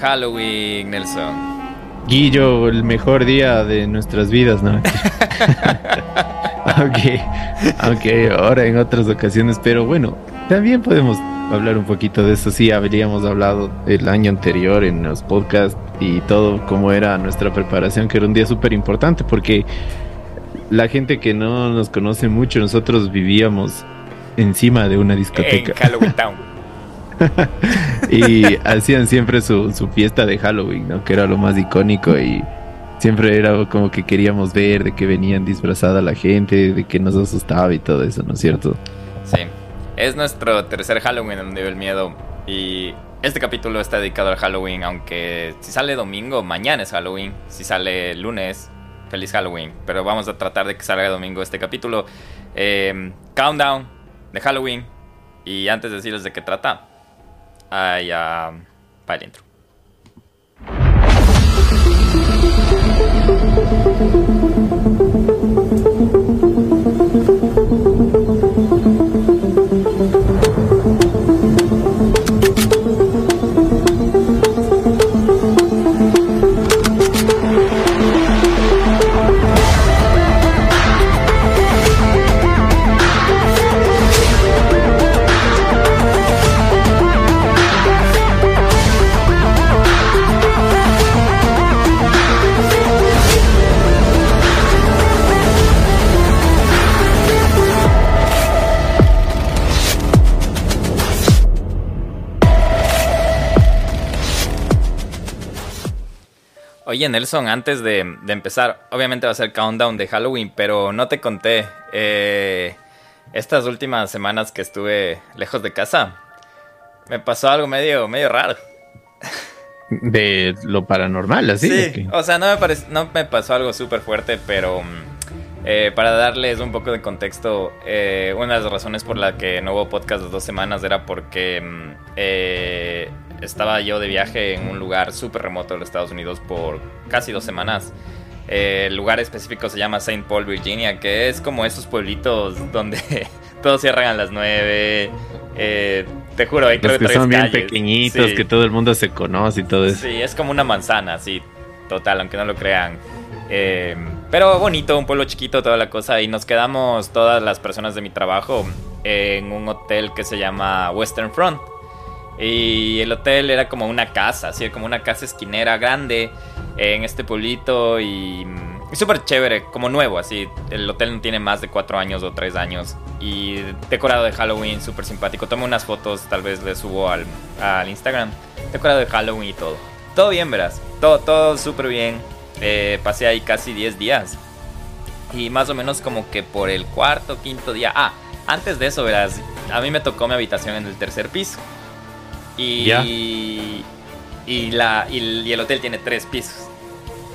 Halloween, Nelson? Guillo, el mejor día de nuestras vidas, ¿no? aunque, aunque ahora en otras ocasiones, pero bueno, también podemos hablar un poquito de eso. Sí, habríamos hablado el año anterior en los podcasts y todo, cómo era nuestra preparación, que era un día súper importante porque la gente que no nos conoce mucho, nosotros vivíamos encima de una discoteca. En Halloween Town. y hacían siempre su, fiesta de Halloween, ¿no? Que era lo más icónico y siempre era como que queríamos ver de que venían disfrazada la gente, de que nos asustaba y todo eso, ¿no es cierto? Sí. Es nuestro tercer Halloween en Nivel Miedo y este capítulo está dedicado al Halloween, aunque si sale domingo, mañana es Halloween, si sale lunes, feliz Halloween, pero vamos a tratar de que salga domingo este capítulo. Eh, countdown de Halloween y antes de decirles de qué trata, Ay, uh, para dentro. Oye, Nelson, antes de, empezar, obviamente va a ser countdown de Halloween, pero no te conté. Eh, estas últimas semanas que estuve lejos de casa, me pasó algo medio, medio raro. De lo paranormal, así. Sí, o sea, no me, no me pasó algo súper fuerte, pero mm, eh, para darles un poco de contexto, eh, una de las razones por la que no hubo podcast de dos semanas era porque mm, estaba yo de viaje en un lugar súper remoto de los Estados Unidos por casi dos semanas. el lugar específico se llama St. Paul, Virginia, que es como esos pueblitos donde todos cierran a las nueve. Eh, te juro, hay creo que, son bien pequeñitos, que todo el mundo se conoce y todo eso. Sí, es como una manzana, sí, total, aunque no lo crean. Eh, pero bonito, un pueblo chiquito, toda la cosa. Y nos quedamos todas las personas de mi trabajo en un hotel que se llama Western Front. Y el hotel era como una casa, así como una casa esquinera grande en este pueblito y, súper chévere, como nuevo, así. El hotel no tiene más de cuatro años o tres años y decorado de Halloween, súper simpático. Tomé unas fotos, tal vez le subo al, al, Instagram. Decorado de Halloween y todo. Todo bien, verás. Todo, todo súper bien. Eh, pasé ahí casi 10 días. Y más o menos como que por el cuarto, quinto día. Ah, antes de eso, verás, a mí me tocó mi habitación en el tercer piso. Y, y, la, y, el hotel tiene tres pisos.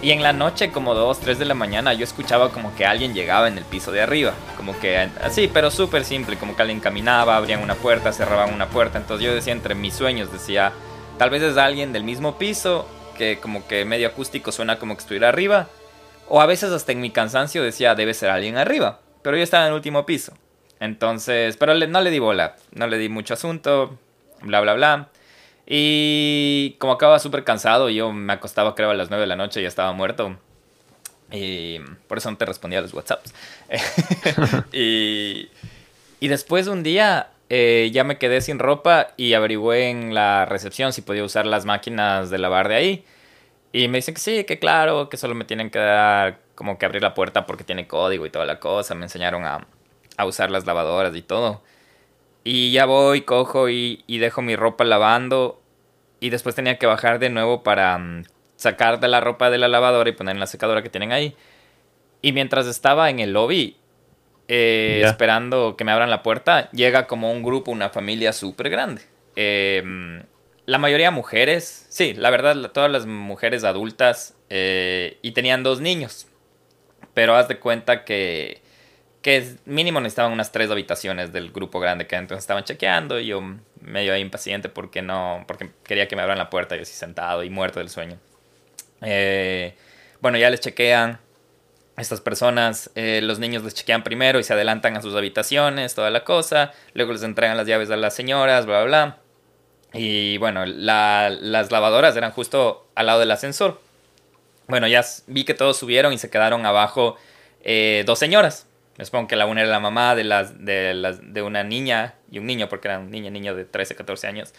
Y en la noche, como dos, tres de la mañana, yo escuchaba como que alguien llegaba en el piso de arriba. Como que así, pero súper simple. Como que alguien caminaba, abrían una puerta, cerraban una puerta. Entonces yo decía entre mis sueños, decía, tal vez es alguien del mismo piso, que como que medio acústico suena como que estuviera arriba. O a veces hasta en mi cansancio decía, debe ser alguien arriba. Pero yo estaba en el último piso. Entonces, pero no le di bola, no le di mucho asunto, bla, bla, bla. Y como acaba súper cansado, yo me acostaba creo a las 9 de la noche y ya estaba muerto. Y por eso no te respondía a los WhatsApps. y, y después un día eh, ya me quedé sin ropa y averigüé en la recepción si podía usar las máquinas de lavar de ahí. Y me dicen que sí, que claro, que solo me tienen que dar como que abrir la puerta porque tiene código y toda la cosa. Me enseñaron a, a usar las lavadoras y todo. Y ya voy, cojo y, dejo mi ropa lavando. Y después tenía que bajar de nuevo para mm, sacar de la ropa de la lavadora y poner en la secadora que tienen ahí. Y mientras estaba en el lobby, eh, esperando que me abran la puerta, llega como un grupo, una familia súper grande. Em, la mayoría mujeres, sí, la verdad, todas las mujeres adultas eh, y tenían dos niños. Pero haz de cuenta que que mínimo necesitaban unas tres habitaciones del grupo grande que entonces estaban chequeando y yo medio impaciente porque no, porque quería que me abran la puerta y así sentado y muerto del sueño. Eh, bueno, ya les chequean estas personas, eh, los niños les chequean primero y se adelantan a sus habitaciones, toda la cosa, luego les entregan las llaves a las señoras, bla, bla, bla. Y bueno, las lavadoras eran justo al lado del ascensor. Bueno, ya vi que todos subieron y se quedaron abajo eh, dos señoras. Me supongo que la una era la mamá de, las, de, una niña y un niño, porque era un niño de 13, 14 años.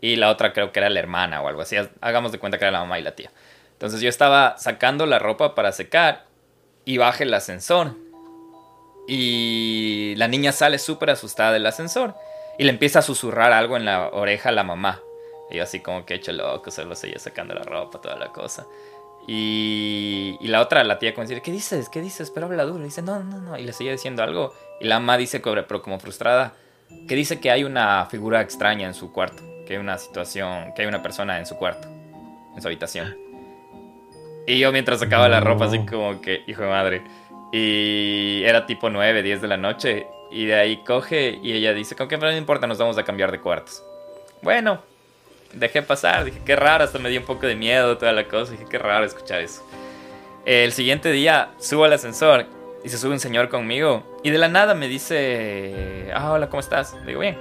Y la otra creo que era la hermana o algo así. Hagamos de cuenta que era la mamá y la tía. Entonces yo estaba sacando la ropa para secar y baja el ascensor. Y la niña sale súper asustada del ascensor y le empieza a susurrar algo en la oreja a la mamá. Y así como que hecho loco, solo seguía sacando la ropa, toda la cosa. Y, y la otra, la tía, como dice, ¿qué dices? ¿Qué dices? Pero habla duro. Y dice, no, no, no. Y le sigue diciendo algo. Y la mamá dice, pero como frustrada, que dice que hay una figura extraña en su cuarto. Que hay una situación, que hay una persona en su cuarto, en su habitación. Y yo mientras sacaba la ropa, así como que, hijo de madre. Y era tipo 9, 10 de la noche. Y de ahí coge y ella dice, con que no importa, nos vamos a cambiar de cuartos. Bueno, dejé pasar, dije, qué raro, hasta me dio un poco de miedo toda la cosa, dije, qué raro escuchar eso. El siguiente día subo al ascensor y se sube un señor conmigo y de la nada me dice, ah, hola, ¿cómo estás? Digo, bien.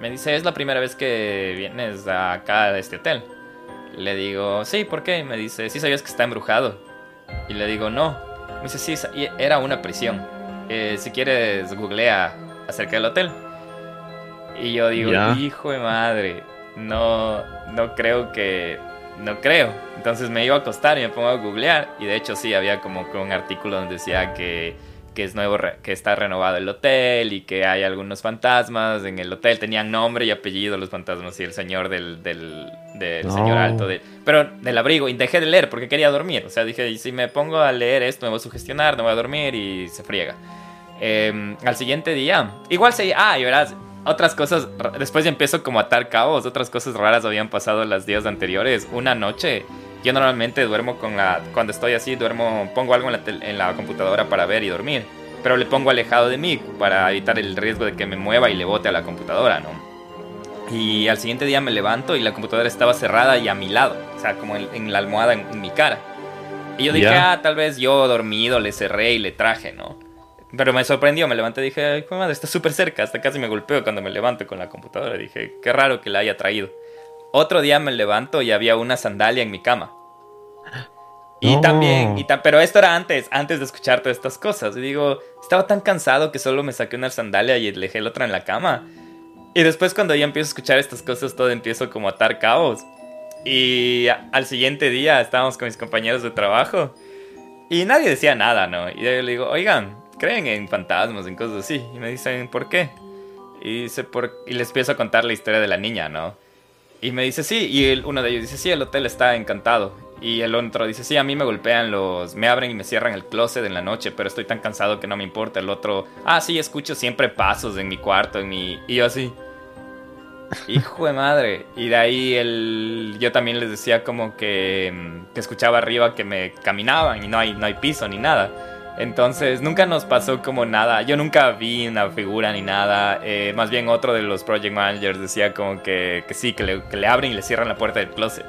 Me dice, es la primera vez que vienes acá a este hotel. Le digo, sí, ¿por qué? Me dice, sí sabías que está embrujado. Y le digo, no. Me dice, sí, era una prisión. Eh, si quieres, googlea acerca del hotel. Y yo digo, hijo de madre, no, no creo que, no creo. Entonces me iba a acostar y me pongo a googlear. Y de hecho sí, había como un artículo donde decía que que es nuevo, que está renovado el hotel y que hay algunos fantasmas en el hotel. Tenían nombre y apellido los fantasmas y el señor del, del, señor alto. De, pero del abrigo. Y dejé de leer porque quería dormir. O sea, dije, si me pongo a leer esto me voy a sugestionar, no voy a dormir y se friega. Em, al siguiente día, igual se... Ah, y verás, otras cosas, después ya empiezo como a atar cabos, otras cosas raras habían pasado los días anteriores. Una noche yo normalmente duermo con la. Cuando estoy así, duermo. Pongo algo en la, en la computadora para ver y dormir. Pero le pongo alejado de mí para evitar el riesgo de que me mueva y le bote a la computadora, ¿no? Y al siguiente día me levanto y la computadora estaba cerrada y a mi lado. O sea, como en, la almohada en, mi cara. Y yo dije, ah, tal vez yo dormido le cerré y le traje, ¿no? Pero me sorprendió, me levanté y dije, ay, madre, está súper cerca. Hasta casi me golpeo cuando me levanto con la computadora. Dije, qué raro que la haya traído. Otro día me levanto y había una sandalia en mi cama. Y también, y pero esto era antes, antes de escuchar todas estas cosas. Y digo, estaba tan cansado que solo me saqué una sandalia y dejé la otra en la cama. Y después cuando ya empiezo a escuchar estas cosas, todo empiezo como a atar caos. Y al siguiente día estábamos con mis compañeros de trabajo. Y nadie decía nada, ¿no? Y yo le digo, oigan, ¿creen en fantasmas, en cosas así? Y me dicen, ¿por qué? Y, dice, por... y les empiezo a contar la historia de la niña, ¿no? Y me dice, sí, y uno de ellos dice, sí, el hotel está encantado. Y el otro dice, sí, a mí me golpean los, me abren y me cierran el closet en la noche, pero estoy tan cansado que no me importa. El otro, ah, sí, escucho siempre pasos en mi cuarto, en mi... Y yo así, hijo de madre. Y de ahí el, yo también les decía como que, que escuchaba arriba que me caminaban y no hay, no hay piso ni nada. Entonces nunca nos pasó como nada. Yo nunca vi una figura ni nada. Eh, más bien otro de los project managers decía como que, que sí, que le, que le, abren y le cierran la puerta del closet.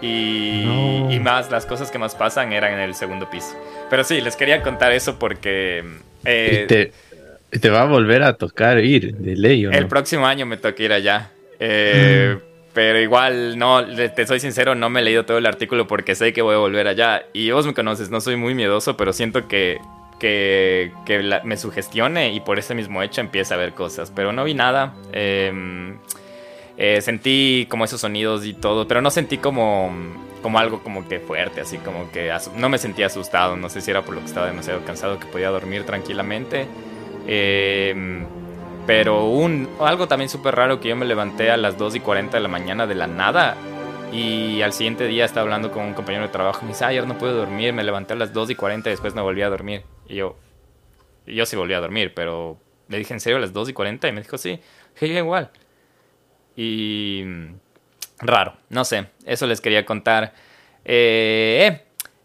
Y, y, más, las cosas que más pasan eran en el segundo piso. Pero sí, les quería contar eso porque... Eh, te, te, va a volver a tocar ir de ley, El próximo año me toca ir allá. Eh, mm. Pero igual, no, te soy sincero, no me he leído todo el artículo porque sé que voy a volver allá. Y vos me conoces, no soy muy miedoso, pero siento que, que, que me sugestione y por ese mismo hecho empieza a ver cosas. Pero no vi nada. Em, eh, sentí como esos sonidos y todo, pero no sentí como, como algo como que fuerte, así como que no me sentía asustado. No sé si era por lo que estaba demasiado cansado que podía dormir tranquilamente. Eh, pero un, algo también súper raro que yo me levanté a las 2 y 40 de la mañana de la nada. Y al siguiente día estaba hablando con un compañero de trabajo. Me dice, ayer no puedo dormir. Me levanté a las 2 y 40 y después no volví a dormir. Y yo, yo sí volví a dormir, pero le dije, ¿en serio a las 2 y 40? Y me dijo, sí. Dije, igual. Y raro, no sé. Eso les quería contar. Eh,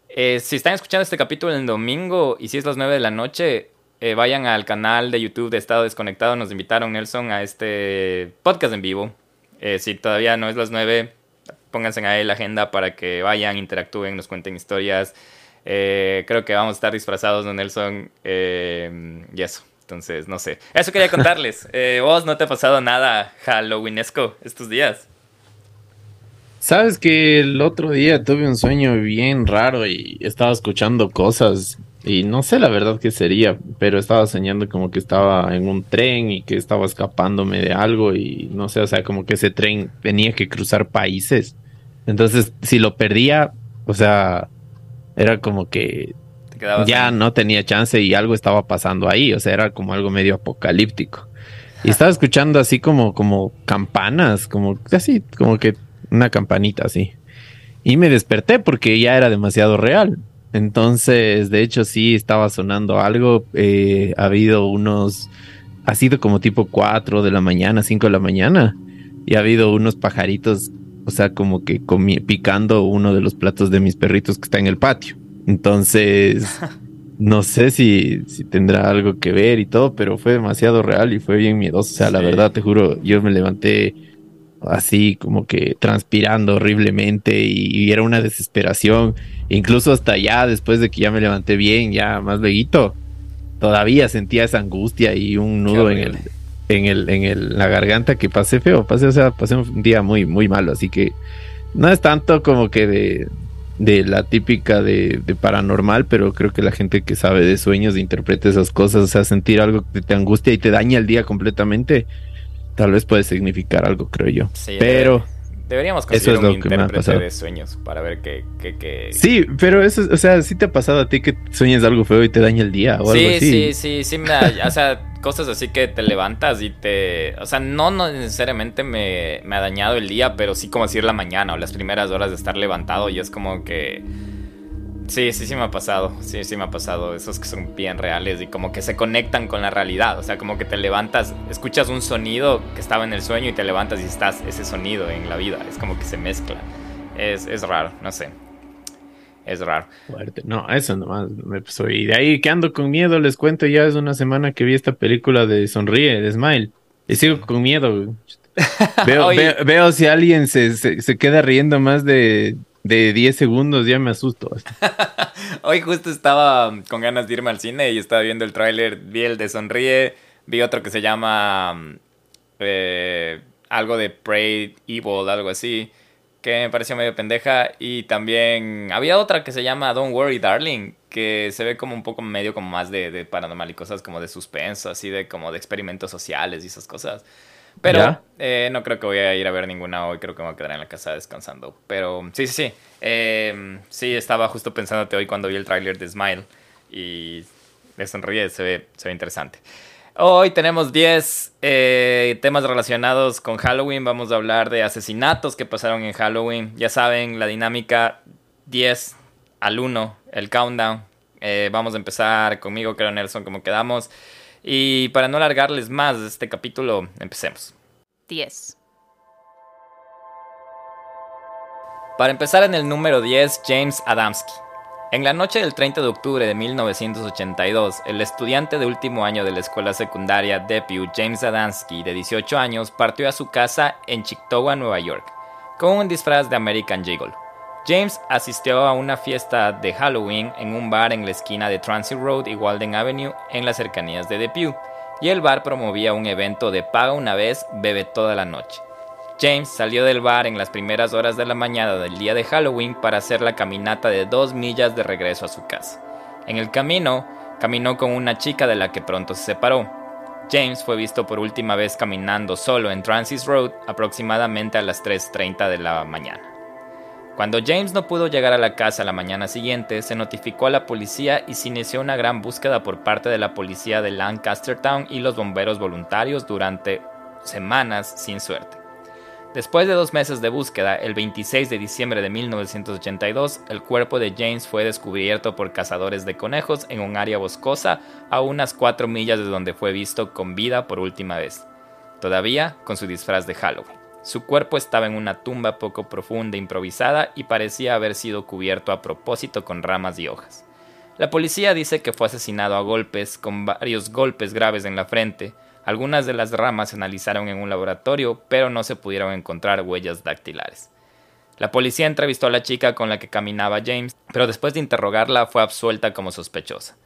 eh, si están escuchando este capítulo el domingo y si es las 9 de la noche, eh, vayan al canal de YouTube de Estado Desconectado. Nos invitaron, Nelson, a este podcast en vivo. Eh, si todavía no es las 9, pónganse ahí la agenda para que vayan, interactúen, nos cuenten historias. Eh, creo que vamos a estar disfrazados, ¿no, Nelson? y eso. Entonces, no sé. Eso quería contarles. ¿Vos no te ha pasado nada Halloweenesco estos días? Sabes que el otro día tuve un sueño bien raro y estaba escuchando cosas y no sé la verdad qué sería, pero estaba soñando como que estaba en un tren y que estaba escapándome de algo y no sé, o sea, como que ese tren tenía que cruzar países. Entonces, si lo perdía, o sea, era como que ya no tenía chance y algo estaba pasando ahí, o sea, era como algo medio apocalíptico. Y estaba escuchando así como, como campanas, como así, como que una campanita así. Y me desperté porque ya era demasiado real. Entonces, de hecho, sí estaba sonando algo. Eh, ha habido unos, ha sido como tipo 4 de la mañana, 5 de la mañana. Y ha habido unos pajaritos, o sea, como que picando uno de los platos de mis perritos que está en el patio. Entonces, no sé si, si tendrá algo que ver y todo, pero fue demasiado real y fue bien miedoso. O sea, la verdad, te juro, yo me levanté así como que transpirando horriblemente y, era una desesperación. Incluso hasta ya, después de que ya me levanté bien, ya más veguito, todavía sentía esa angustia y un nudo en el, en el, en el, la garganta que pasé feo, pasé, o sea, pasé un día muy, muy malo, así que no es tanto como que de, de la típica de, de, paranormal, pero creo que la gente que sabe de sueños interpreta esas cosas, o sea, sentir algo que te angustia y te daña el día completamente, tal vez puede significar algo, creo yo. Sí, pero deberíamos conseguir un intérprete de sueños para ver qué, qué, Sí, pero eso, o sea, ¿sí te ha pasado a ti que sueñas algo feo y te daña el día o sí, algo así? Sí, sí, sí, me o sea, cosas así que te levantas y te, o sea, no, no necesariamente me, me ha dañado el día, pero sí como decir la mañana o las primeras horas de estar levantado y es como que Sí, sí, sí me ha pasado. Sí, sí me ha pasado. Esos que son bien reales y como que se conectan con la realidad. O sea, como que te levantas, escuchas un sonido que estaba en el sueño y te levantas y estás ese sonido en la vida. Es como que se mezcla. Es, es raro, no sé. Es raro. Fuerte. No, eso nomás me pasó. Y de ahí que ando con miedo, les cuento, ya es una semana que vi esta película de Sonríe, de Smile. Y sigo con miedo. Veo, veo, si alguien se, se queda riendo más de de 10 segundos ya me asusto. Hoy justo estaba con ganas de irme al cine y estaba viendo el tráiler, vi el de Sonríe, vi otro que se llama eh, algo de Pray Evil, algo así, que me pareció medio pendeja y también había otra que se llama Don't Worry Darling, que se ve como un poco medio como más de, de paranormal y cosas como de suspenso, así de como de experimentos sociales y esas cosas. Pero eh, no creo que voy a ir a ver ninguna hoy, creo que me voy a quedar en la casa descansando. Pero sí, sí, sí. Em, sí, estaba justo pensándote hoy cuando vi el tráiler de Smile y me sonríe, se ve, se ve interesante. Hoy tenemos 10 eh, temas relacionados con Halloween. Vamos a hablar de asesinatos que pasaron en Halloween. Ya saben, la dinámica 10 al 1, el countdown. Eh, vamos a empezar conmigo, creo, Nelson, como quedamos. Y para no alargarles más este capítulo, empecemos. 10. Para empezar en el número 10, James Adamski. En la noche del 30 de octubre de 1982, el estudiante de último año de la escuela secundaria Depew, James Adamski, de 18 años, partió a su casa en Chictowa, Nueva York, con un disfraz de American Gigolo. James asistió a una fiesta de Halloween en un bar en la esquina de Transit Road y Walden Avenue en las cercanías de Depew, y el bar promovía un evento de paga una vez, bebe toda la noche. James salió del bar en las primeras horas de la mañana del día de Halloween para hacer la caminata de dos millas de regreso a su casa. En el camino, caminó con una chica de la que pronto se separó. James fue visto por última vez caminando solo en Transit Road aproximadamente a las 3.30 de la mañana. Cuando James no pudo llegar a la casa la mañana siguiente, se notificó a la policía y se inició una gran búsqueda por parte de la policía de Lancaster Town y los bomberos voluntarios durante semanas sin suerte. Después de dos meses de búsqueda, el 26 de diciembre de 1982, el cuerpo de James fue descubierto por cazadores de conejos en un área boscosa a unas 4 millas de donde fue visto con vida por última vez, todavía con su disfraz de Halloween. Su cuerpo estaba en una tumba poco profunda improvisada y parecía haber sido cubierto a propósito con ramas y hojas. La policía dice que fue asesinado a golpes, con varios golpes graves en la frente. Algunas de las ramas se analizaron en un laboratorio, pero no se pudieron encontrar huellas dactilares. La policía entrevistó a la chica con la que caminaba James, pero después de interrogarla fue absuelta como sospechosa.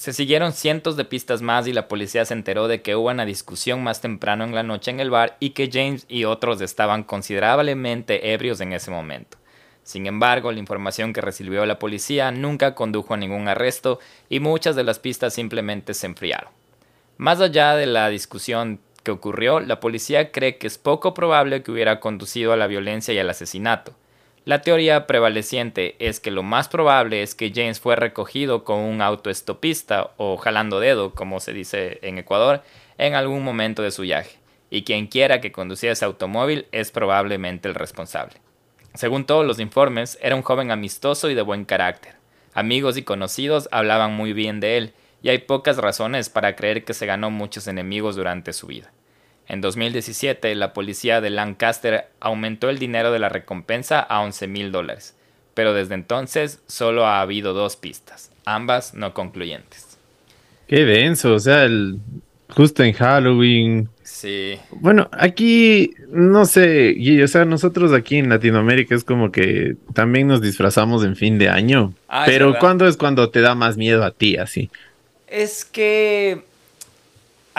Se siguieron cientos de pistas más y la policía se enteró de que hubo una discusión más temprano en la noche en el bar y que James y otros estaban considerablemente ebrios en ese momento. Sin embargo, la información que recibió la policía nunca condujo a ningún arresto y muchas de las pistas simplemente se enfriaron. Más allá de la discusión que ocurrió, la policía cree que es poco probable que hubiera conducido a la violencia y al asesinato. La teoría prevaleciente es que lo más probable es que James fue recogido con un autoestopista o jalando dedo, como se dice en Ecuador, en algún momento de su viaje, y quien quiera que conducía ese automóvil es probablemente el responsable. Según todos los informes, era un joven amistoso y de buen carácter. Amigos y conocidos hablaban muy bien de él, y hay pocas razones para creer que se ganó muchos enemigos durante su vida. En 2017, la policía de Lancaster aumentó el dinero de la recompensa a 11 mil dólares, pero desde entonces solo ha habido dos pistas, ambas no concluyentes. Qué denso, o sea, el, justo en Halloween. Sí. Bueno, aquí, no sé, y, o sea, nosotros aquí en Latinoamérica es como que también nos disfrazamos en fin de año. Ah, pero. ¿cuándo es cuando te da más miedo a ti así? Es que...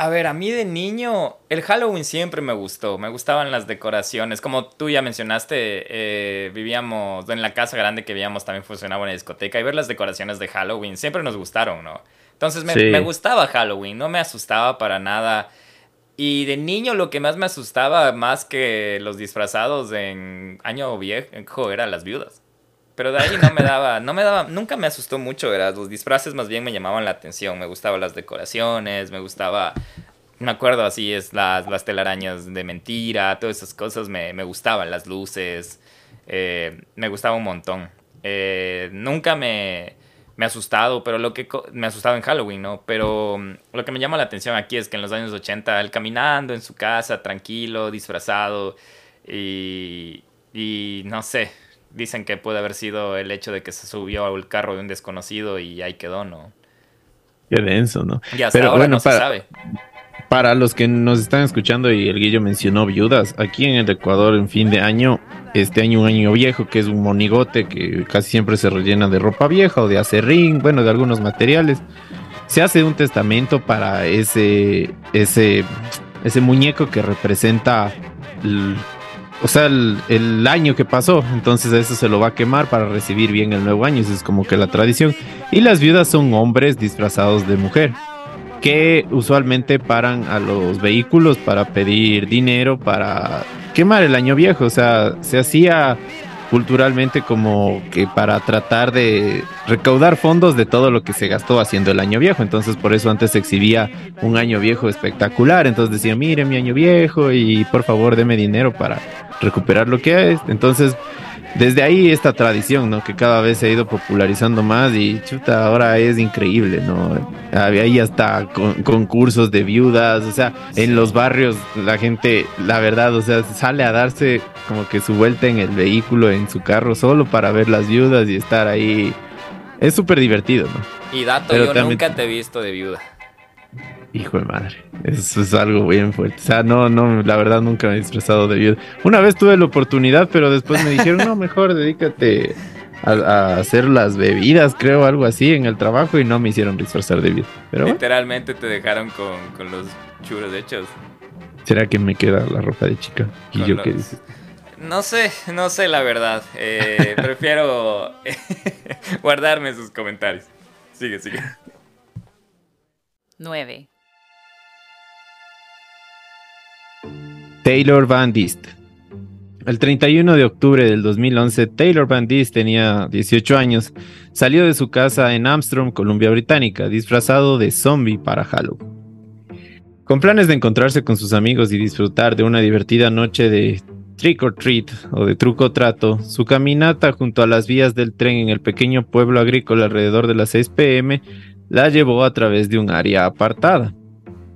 A ver, a mí de niño el Halloween siempre me gustó, me gustaban las decoraciones, como tú ya mencionaste, eh, vivíamos en la casa grande que vivíamos también funcionaba una discoteca y ver las decoraciones de Halloween siempre nos gustaron, ¿no? Entonces me, Sí. me gustaba Halloween, no me asustaba para nada. Y de niño lo que más me asustaba, más que los disfrazados en Año Viejo, eran las viudas. Pero de ahí no me daba, no me daba, nunca me asustó mucho, ¿verdad? Los disfraces más bien me llamaban la atención, me gustaban las decoraciones, me gustaba, me acuerdo así, es las, las telarañas de mentira, todas esas cosas me, me gustaban, las luces, eh, me gustaba un montón. Eh, nunca me, me asustado, pero lo que me ha asustado en Halloween, ¿no? Pero mm, lo que me llama la atención aquí es que en los años 80 él caminando en su casa, tranquilo, disfrazado y, y no sé, dicen que puede haber sido el hecho de que se subió al carro de un desconocido y ahí quedó, ¿no? Qué denso, ¿no? Y hasta Pero ahora bueno, no se sabe. Para los que nos están escuchando y el Guillo mencionó viudas, aquí en el Ecuador en fin de año, este año un año viejo, que es un monigote que casi siempre se rellena de ropa vieja o de acerrín, bueno, de algunos materiales. Se hace un testamento para ese, ese, ese muñeco que representa, el- o sea, el, año que pasó. Entonces eso se lo va a quemar para recibir bien el nuevo año. Esa es como que la tradición. Y las viudas son hombres disfrazados de mujer que usualmente paran a los vehículos para pedir dinero para quemar el año viejo. O sea, se hacía culturalmente como que para tratar de recaudar fondos de todo lo que se gastó haciendo el año viejo. Entonces por eso antes se exhibía un año viejo espectacular. Entonces decía, mire mi año viejo y por favor deme dinero para recuperar lo que es. Entonces desde ahí esta tradición, ¿no? Que cada vez se ha ido popularizando más y chuta, ahora es increíble, ¿no? Había ahí hasta con- concursos de viudas, o sea, en los barrios la gente, la verdad, o sea, sale a darse como que su vuelta en el vehículo, en su carro, solo para ver las viudas y estar ahí. Es súper divertido, ¿no? Y dato, pero yo también- nunca te he visto de viuda. Hijo de madre, eso es algo bien fuerte. O sea, no, no, la verdad nunca me he disfrazado de viuda. Una vez tuve la oportunidad, pero después me dijeron, no, mejor dedícate a, a hacer las bebidas, creo, algo así en el trabajo y no me hicieron disfrazar de viuda. Pero bueno, Literalmente te dejaron con, con los churos hechos. ¿será que me queda la ropa de chica? ¿Y Con yo los- qué dices? No sé, no sé la verdad. Eh, prefiero guardarme sus comentarios. Sigue, sigue. 9, Taylor Van Dist. El 31 de octubre del 2011, Taylor Van Dist tenía 18 años. Salió de su casa en Armstrong, Columbia Británica, disfrazado de zombie para Halloween. Con planes de encontrarse con sus amigos y disfrutar de una divertida noche de trick or treat o de truco trato, su caminata junto a las vías del tren en el pequeño pueblo agrícola alrededor de las 6 pm la llevó a través de un área apartada.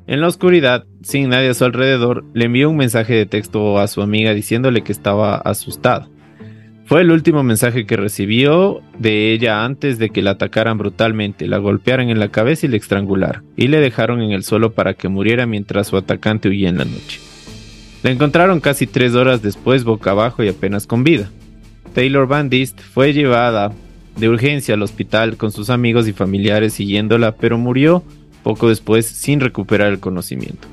En la oscuridad, sin nadie a su alrededor, le envió un mensaje de texto a su amiga diciéndole que estaba asustado. Fue el último mensaje que recibió de ella antes de que la atacaran brutalmente, la golpearan en la cabeza y la estrangularan, y le dejaron en el suelo para que muriera mientras su atacante huía en la noche. La encontraron casi tres horas después boca abajo y apenas con vida. Taylor Van Dist fue llevada de urgencia al hospital con sus amigos y familiares siguiéndola, pero murió poco después sin recuperar el conocimiento.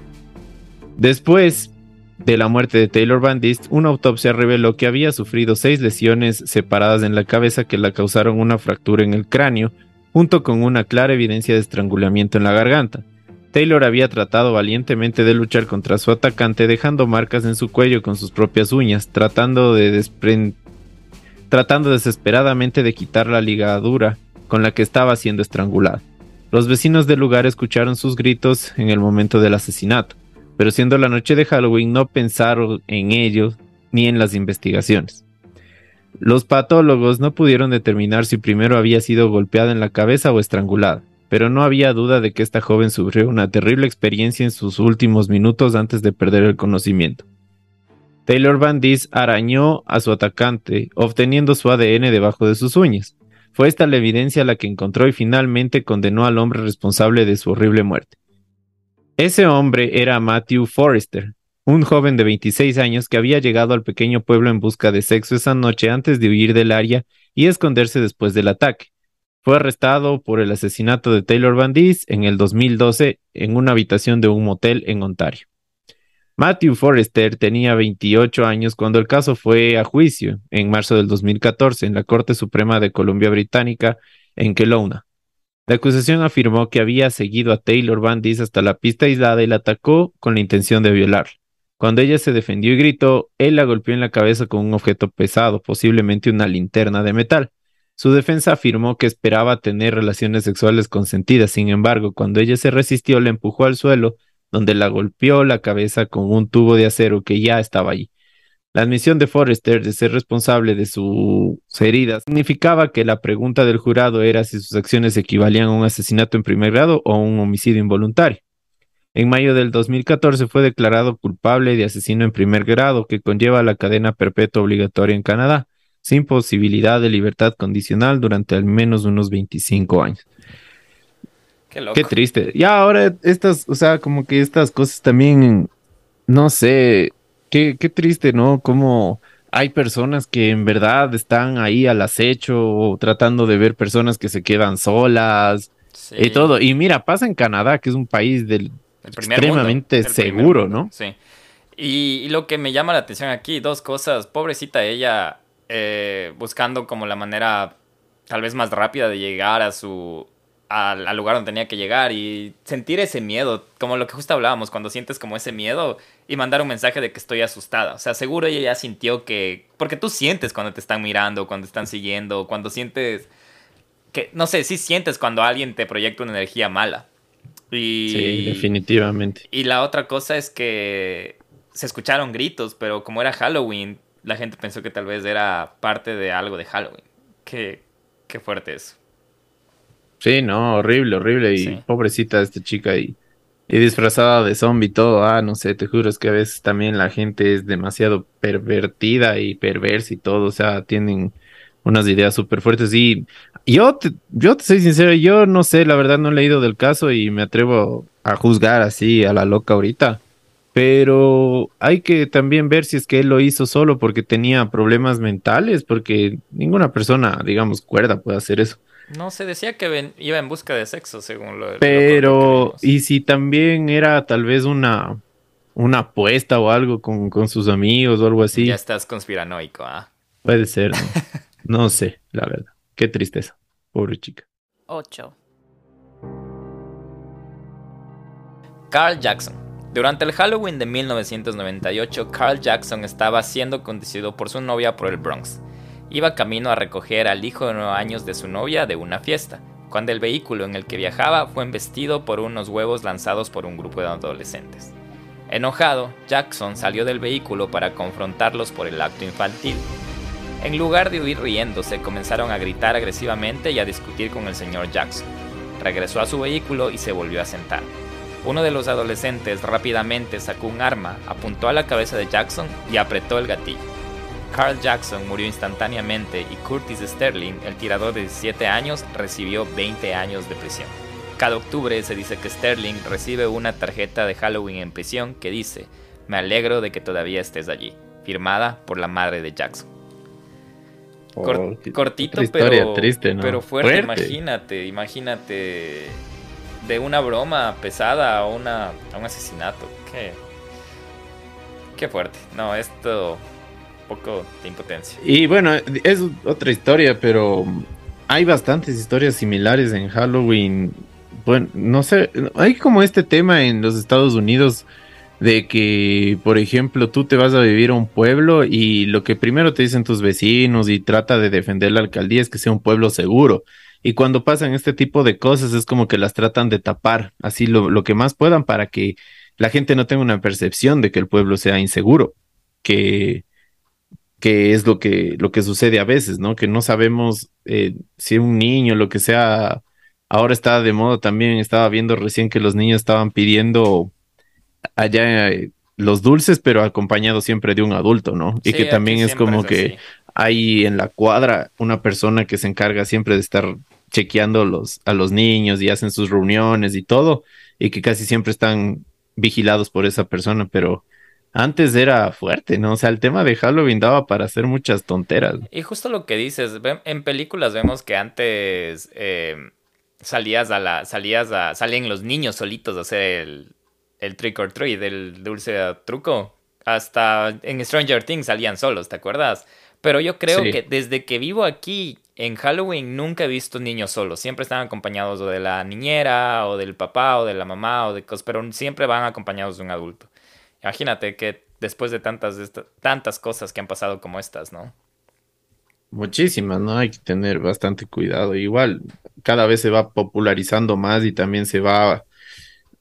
Después de la muerte de Taylor Bandist, una autopsia reveló que había sufrido seis lesiones separadas en la cabeza que le causaron una fractura en el cráneo, junto con una clara evidencia de estrangulamiento en la garganta. Taylor había tratado valientemente de luchar contra su atacante dejando marcas en su cuello con sus propias uñas, tratando de tratando desesperadamente de quitar la ligadura con la que estaba siendo estrangulada. Los vecinos del lugar escucharon sus gritos en el momento del asesinato, pero siendo la noche de Halloween no pensaron en ellos ni en las investigaciones. Los patólogos no pudieron determinar si primero había sido golpeada en la cabeza o estrangulada pero no había duda de que esta joven sufrió una terrible experiencia en sus últimos minutos antes de perder el conocimiento. Taylor Van Dis arañó a su atacante, obteniendo su ADN debajo de sus uñas. Fue esta la evidencia la que encontró y finalmente condenó al hombre responsable de su horrible muerte. Ese hombre era Matthew Forrester, un joven de 26 años que había llegado al pequeño pueblo en busca de sexo esa noche antes de huir del área y esconderse después del ataque. Fue arrestado por el asesinato de Taylor Van en el 2012 en una habitación de un motel en Ontario. Matthew Forrester tenía 28 años cuando el caso fue a juicio en marzo del 2014 en la Corte Suprema de Columbia Británica en Kelowna. La acusación afirmó que había seguido a Taylor Van Dis hasta la pista aislada y la atacó con la intención de violarla. Cuando ella se defendió y gritó, él la golpeó en la cabeza con un objeto pesado, posiblemente una linterna de metal. Su defensa afirmó que esperaba tener relaciones sexuales consentidas, sin embargo, cuando ella se resistió, le empujó al suelo, donde la golpeó la cabeza con un tubo de acero que ya estaba allí. La admisión de Forrester de ser responsable de sus heridas significaba que la pregunta del jurado era si sus acciones equivalían a un asesinato en primer grado o a un homicidio involuntario. En mayo del 2014 fue declarado culpable de asesino en primer grado, que conlleva la cadena perpetua obligatoria en Canadá sin posibilidad de libertad condicional durante al menos unos 25 años. Qué, loco. Qué triste. Ya ahora estas, o sea, como que estas cosas también, no sé, qué, qué triste, ¿no? Como hay personas que en verdad están ahí al acecho o tratando de ver personas que se quedan solas y todo. Y mira, pasa en Canadá, que es un país del extremadamente seguro, ¿no? Sí. y, lo que me llama la atención aquí, dos cosas. Pobrecita ella, eh, buscando como la manera tal vez más rápida de llegar a su al, lugar donde tenía que llegar y sentir ese miedo, como lo que justo hablábamos, cuando sientes como ese miedo y mandar un mensaje de que estoy asustada. O sea, seguro ella ya sintió que, porque tú sientes cuando te están mirando, cuando te están siguiendo, cuando sientes que, no sé, sí sientes cuando alguien te proyecta una energía mala. Y, sí, definitivamente. Y la otra cosa es que se escucharon gritos, pero como era Halloween, la gente pensó que tal vez era parte de algo de Halloween. Qué, qué fuerte eso. Sí, no, horrible, horrible. Y pobrecita esta chica y, y disfrazada de zombie y todo. Ah, no sé, te juro, es que a veces también la gente es demasiado pervertida y perversa y todo. O sea, tienen unas ideas súper fuertes. Y yo te, yo te soy sincero, yo no sé, la verdad no he leído del caso y me atrevo a juzgar así a la loca ahorita pero hay que también ver si es que él lo hizo solo porque tenía problemas mentales, porque ninguna persona, digamos, cuerda puede hacer eso. No, se decía que iba en busca de sexo, según lo Pero, y si también era tal vez una, una apuesta o algo con, con sus amigos o algo así. Ya estás conspiranoico, ¿ah? Puede ser, ¿no? no sé, la verdad. Qué tristeza. Pobre chica. 8. Carl Jackson durante el Halloween de 1998, Carl Jackson estaba siendo conducido por su novia por el Bronx. Iba camino a recoger al hijo de 9 años de su novia de una fiesta, cuando el vehículo en el que viajaba fue embestido por unos huevos lanzados por un grupo de adolescentes. Enojado, Jackson salió del vehículo para confrontarlos por el acto infantil. En lugar de huir riéndose, comenzaron a gritar agresivamente y a discutir con el señor Jackson. Regresó a su vehículo y se volvió a sentar. Uno de los adolescentes rápidamente sacó un arma, apuntó a la cabeza de Jackson y apretó el gatillo. Carl Jackson murió instantáneamente y Curtis Sterling, el tirador de 17 años, recibió 20 años de prisión. Cada octubre se dice que Sterling recibe una tarjeta de Halloween en prisión que dice, me alegro de que todavía estés allí, firmada por la madre de Jackson. Oh, cortito, pero, triste, pero fuerte, Imagínate, imagínate de una broma pesada a, una, a un asesinato. Qué, qué fuerte. No, esto poco de impotencia. Y bueno, es otra historia, pero hay bastantes historias similares en Halloween. Bueno, no sé, hay como este tema en los Estados Unidos de que, por ejemplo, tú te vas a vivir a un pueblo y lo que primero te dicen tus vecinos y trata de defender la alcaldía es que sea un pueblo seguro. Y cuando pasan este tipo de cosas es como que las tratan de tapar así lo, lo que más puedan para que la gente no tenga una percepción de que el pueblo sea inseguro, que, que es lo que, lo que sucede a veces, ¿no? Que no sabemos eh, si un niño, lo que sea, ahora está de moda también, estaba viendo recién que los niños estaban pidiendo allá eh, los dulces, pero acompañado siempre de un adulto, ¿no? y que también es como que hay en la cuadra una persona que se encarga siempre de estar chequeando los, a los niños y hacen sus reuniones y todo, y que casi siempre están vigilados por esa persona, pero antes era fuerte, ¿no? O sea, el tema de Halloween daba para hacer muchas tonteras. Y justo lo que dices, en películas vemos que antes eh, salías a la, salías a, salían los niños solitos a hacer el, el trick or treat, del dulce truco. Hasta en Stranger Things salían solos, ¿te acuerdas? Pero yo creo que desde que vivo aquí en Halloween nunca he visto niños solos. Siempre están acompañados o de la niñera, o del papá, o de la mamá, o de cosas, pero siempre van acompañados de un adulto. Imagínate que después de tantas, tantas cosas que han pasado como estas, ¿no? Muchísimas, ¿no? Hay que tener bastante cuidado. Igual, cada vez se va popularizando más y también se va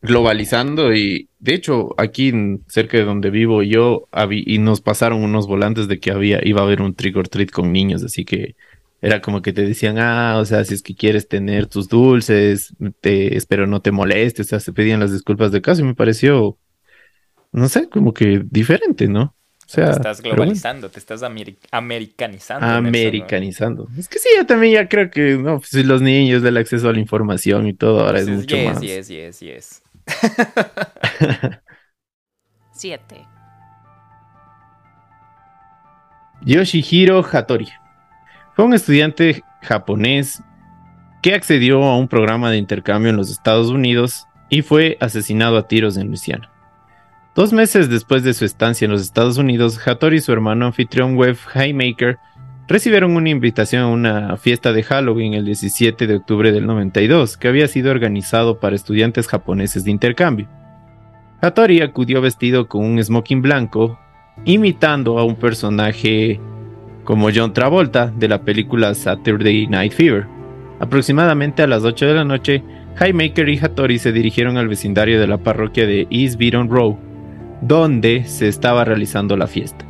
globalizando y de hecho aquí cerca de donde vivo yo y nos pasaron unos volantes de que había iba a haber un trick or treat con niños, así que era como que te decían, ah, o sea, si es que quieres tener tus dulces, te espero no te molestes, o sea, se pedían las disculpas de caso y me pareció, no sé, como que diferente, ¿no? O sea, te estás globalizando, te estás americanizando. Americanizando. Es que sí, yo también ya creo que, no, pues, los niños, del acceso a la información y todo, ahora es mucho yes, más. Yes, yes, yes. 7. Yoshihiro Hattori fue un estudiante japonés que accedió a un programa de intercambio en los Estados Unidos y fue asesinado a tiros en Luisiana. Dos meses después de su estancia en los Estados Unidos, Hattori y su hermano anfitrión web Highmaker recibieron una invitación a una fiesta de Halloween el 17 de octubre del 92 que había sido organizado para estudiantes japoneses de intercambio. Hattori acudió vestido con un smoking blanco, imitando a un personaje como John Travolta de la película Saturday Night Fever. Aproximadamente a las 8 de la noche, Highmaker y Hattori se dirigieron al vecindario de la parroquia de East Beaton Row, donde se estaba realizando la fiesta.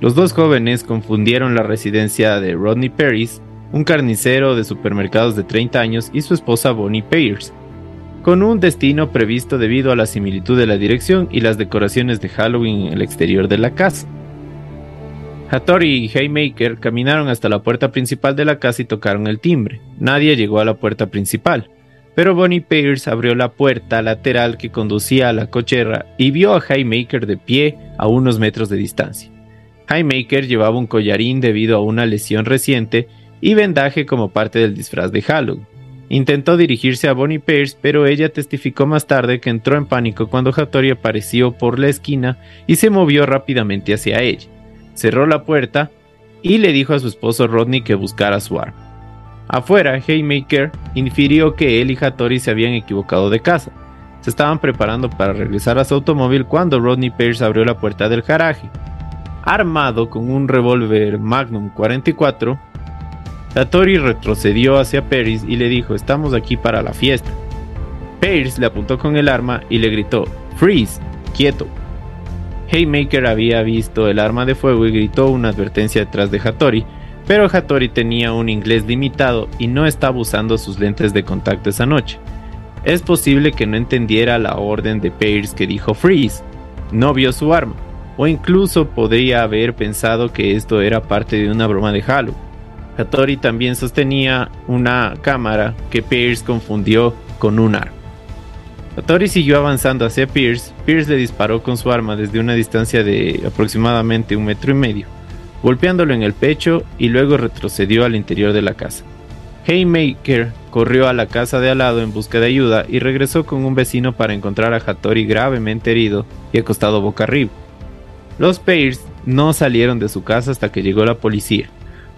Los dos jóvenes confundieron la residencia de Rodney Paris, un carnicero de supermercados de 30 años, y su esposa Bonnie Pierce, con un destino previsto debido a la similitud de la dirección y las decoraciones de Halloween en el exterior de la casa. Hattori y Haymaker caminaron hasta la puerta principal de la casa y tocaron el timbre. Nadie llegó a la puerta principal, pero Bonnie Pierce abrió la puerta lateral que conducía a la cochera y vio a Haymaker de pie a unos metros de distancia. Highmaker llevaba un collarín debido a una lesión reciente y vendaje como parte del disfraz de Halloween. Intentó dirigirse a Bonnie Pierce, pero ella testificó más tarde que entró en pánico cuando Hattori apareció por la esquina y se movió rápidamente hacia ella. Cerró la puerta y le dijo a su esposo Rodney que buscara su arma. Afuera, Haymaker infirió que él y Hattori se habían equivocado de casa. Se estaban preparando para regresar a su automóvil cuando Rodney Pierce abrió la puerta del garaje. Armado con un revólver Magnum 44, Satori retrocedió hacia Paris y le dijo, estamos aquí para la fiesta. Pierce le apuntó con el arma y le gritó, Freeze, quieto. Haymaker había visto el arma de fuego y gritó una advertencia detrás de Hattori, pero Hattori tenía un inglés limitado y no estaba usando sus lentes de contacto esa noche. Es posible que no entendiera la orden de Pierce que dijo freeze, no vio su arma o incluso podría haber pensado que esto era parte de una broma de Halo. Hattori también sostenía una cámara que Pierce confundió con un arma. Hattori siguió avanzando hacia Pierce. Pierce le disparó con su arma desde una distancia de aproximadamente un metro y medio. Golpeándolo en el pecho y luego retrocedió al interior de la casa. Haymaker corrió a la casa de al lado en busca de ayuda y regresó con un vecino para encontrar a Hattori gravemente herido y acostado boca arriba. Los Pairs no salieron de su casa hasta que llegó la policía,